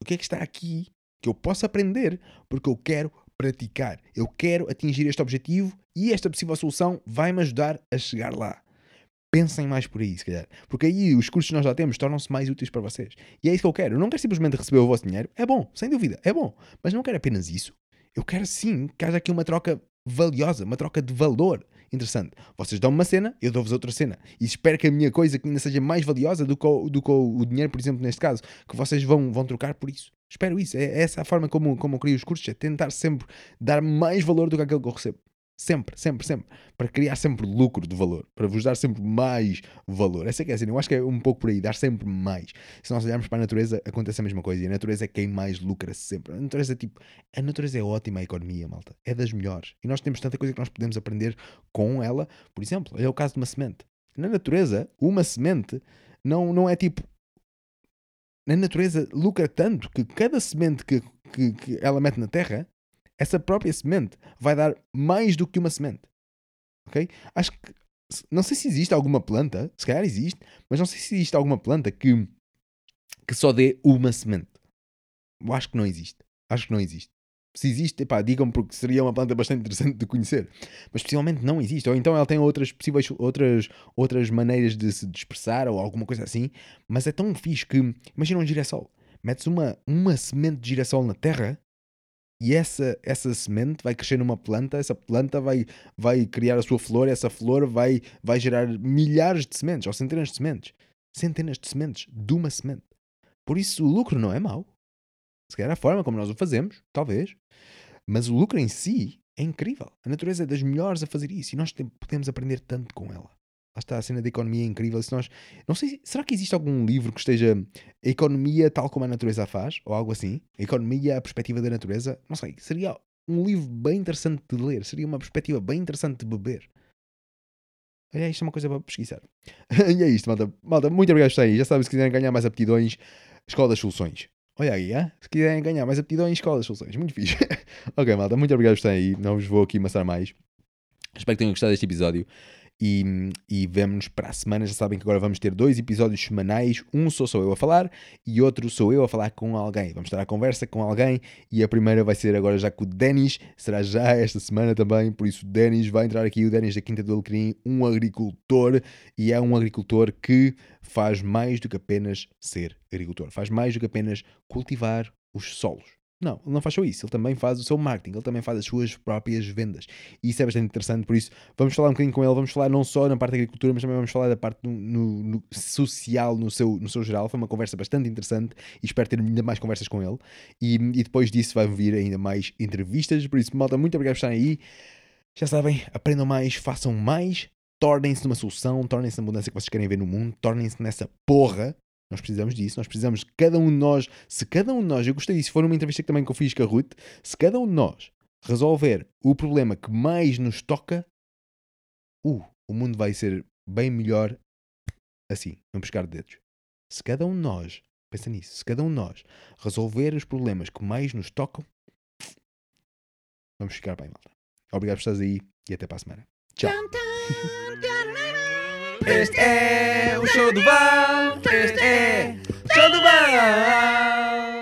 O que é que está aqui que eu posso aprender porque eu quero praticar. Eu quero atingir este objetivo e esta possível solução vai-me ajudar a chegar lá. Pensem mais por aí, se calhar. Porque aí os cursos que nós já temos tornam-se mais úteis para vocês. E é isso que eu quero. Eu não quero simplesmente receber o vosso dinheiro. É bom, sem dúvida, é bom. Mas não quero apenas isso. Eu quero sim que haja aqui uma troca valiosa, uma troca de valor interessante. Vocês dão-me uma cena, eu dou-vos outra cena. E espero que a minha coisa que ainda seja mais valiosa do que o, do que o dinheiro, por exemplo, neste caso, que vocês vão, vão trocar por isso. Espero isso. É, é essa a forma como, como eu crio os cursos, é tentar sempre dar mais valor do que aquilo que eu recebo. Sempre, sempre, sempre. Para criar sempre lucro de valor. Para vos dar sempre mais valor. Essa é que é assim. Eu acho que é um pouco por aí. Dar sempre mais. Se nós olharmos para a natureza, acontece a mesma coisa. E a natureza é quem mais lucra sempre. A natureza, tipo, a natureza é ótima a economia, malta. É das melhores. E nós temos tanta coisa que nós podemos aprender com ela. Por exemplo, é o caso de uma semente. Na natureza, uma semente não, não é tipo. Na natureza lucra tanto que cada semente que, que, que ela mete na terra essa própria semente vai dar mais do que uma semente. Ok? Acho que. Não sei se existe alguma planta, se calhar existe, mas não sei se existe alguma planta que, que só dê uma semente. Eu acho que não existe. Acho que não existe. Se existe, pá, digam-me porque seria uma planta bastante interessante de conhecer. Mas possivelmente não existe. Ou então ela tem outras possíveis, outras, outras maneiras de se dispersar ou alguma coisa assim. Mas é tão fixe que, imagina um girassol. Metes uma, uma semente de girassol na terra e essa, essa semente vai crescer numa planta, essa planta vai, vai criar a sua flor, essa flor vai, vai gerar milhares de sementes, ou centenas de sementes. Centenas de sementes de uma semente. Por isso o lucro não é mau. Se calhar a forma como nós o fazemos, talvez. Mas o lucro em si é incrível. A natureza é das melhores a fazer isso e nós podemos aprender tanto com ela. Lá está a cena da economia incrível. Se nós, não sei, será que existe algum livro que esteja a economia tal como a natureza a faz? Ou algo assim? A economia, a perspectiva da natureza? Não sei. Seria um livro bem interessante de ler. Seria uma perspectiva bem interessante de beber. É, isto é uma coisa para pesquisar. e é isto, malta. Malta, muito obrigado por estar aí. Já sabem, se quiserem ganhar mais aptidões, Escola das Soluções. Olha aí, se quiserem ganhar mais aptidões, Escola das Soluções. Muito fixe. ok, malta, muito obrigado por estar aí. Não vos vou aqui amassar mais. Espero que tenham gostado deste episódio. E, e vemo-nos para a semana. Já sabem que agora vamos ter dois episódios semanais. Um sou sou eu a falar e outro sou eu a falar com alguém. Vamos estar à conversa com alguém e a primeira vai ser agora já com o Denis. Será já esta semana também. Por isso, o Denis vai entrar aqui. O Denis da Quinta do Alecrim, um agricultor e é um agricultor que faz mais do que apenas ser agricultor. Faz mais do que apenas cultivar os solos. Não, ele não faz só isso, ele também faz o seu marketing, ele também faz as suas próprias vendas. E isso é bastante interessante, por isso vamos falar um bocadinho com ele, vamos falar não só na parte da agricultura, mas também vamos falar da parte no, no, no social, no seu, no seu geral. Foi uma conversa bastante interessante e espero ter ainda mais conversas com ele. E, e depois disso vai vir ainda mais entrevistas, por isso, malta, muito obrigado por estarem aí. Já sabem, aprendam mais, façam mais, tornem-se numa solução, tornem-se na mudança que vocês querem ver no mundo, tornem-se nessa porra nós precisamos disso, nós precisamos de cada um de nós, se cada um de nós, eu gostei disso, foi uma entrevista que também que eu fiz com a Ruth, se cada um de nós resolver o problema que mais nos toca, uh, o mundo vai ser bem melhor assim, não pescar de dedos. Se cada um de nós, pensa nisso, se cada um de nós resolver os problemas que mais nos tocam, vamos ficar bem, malta. Obrigado por estares aí e até para a semana. Tchau. Este é o show do Val. Este é o show do Val.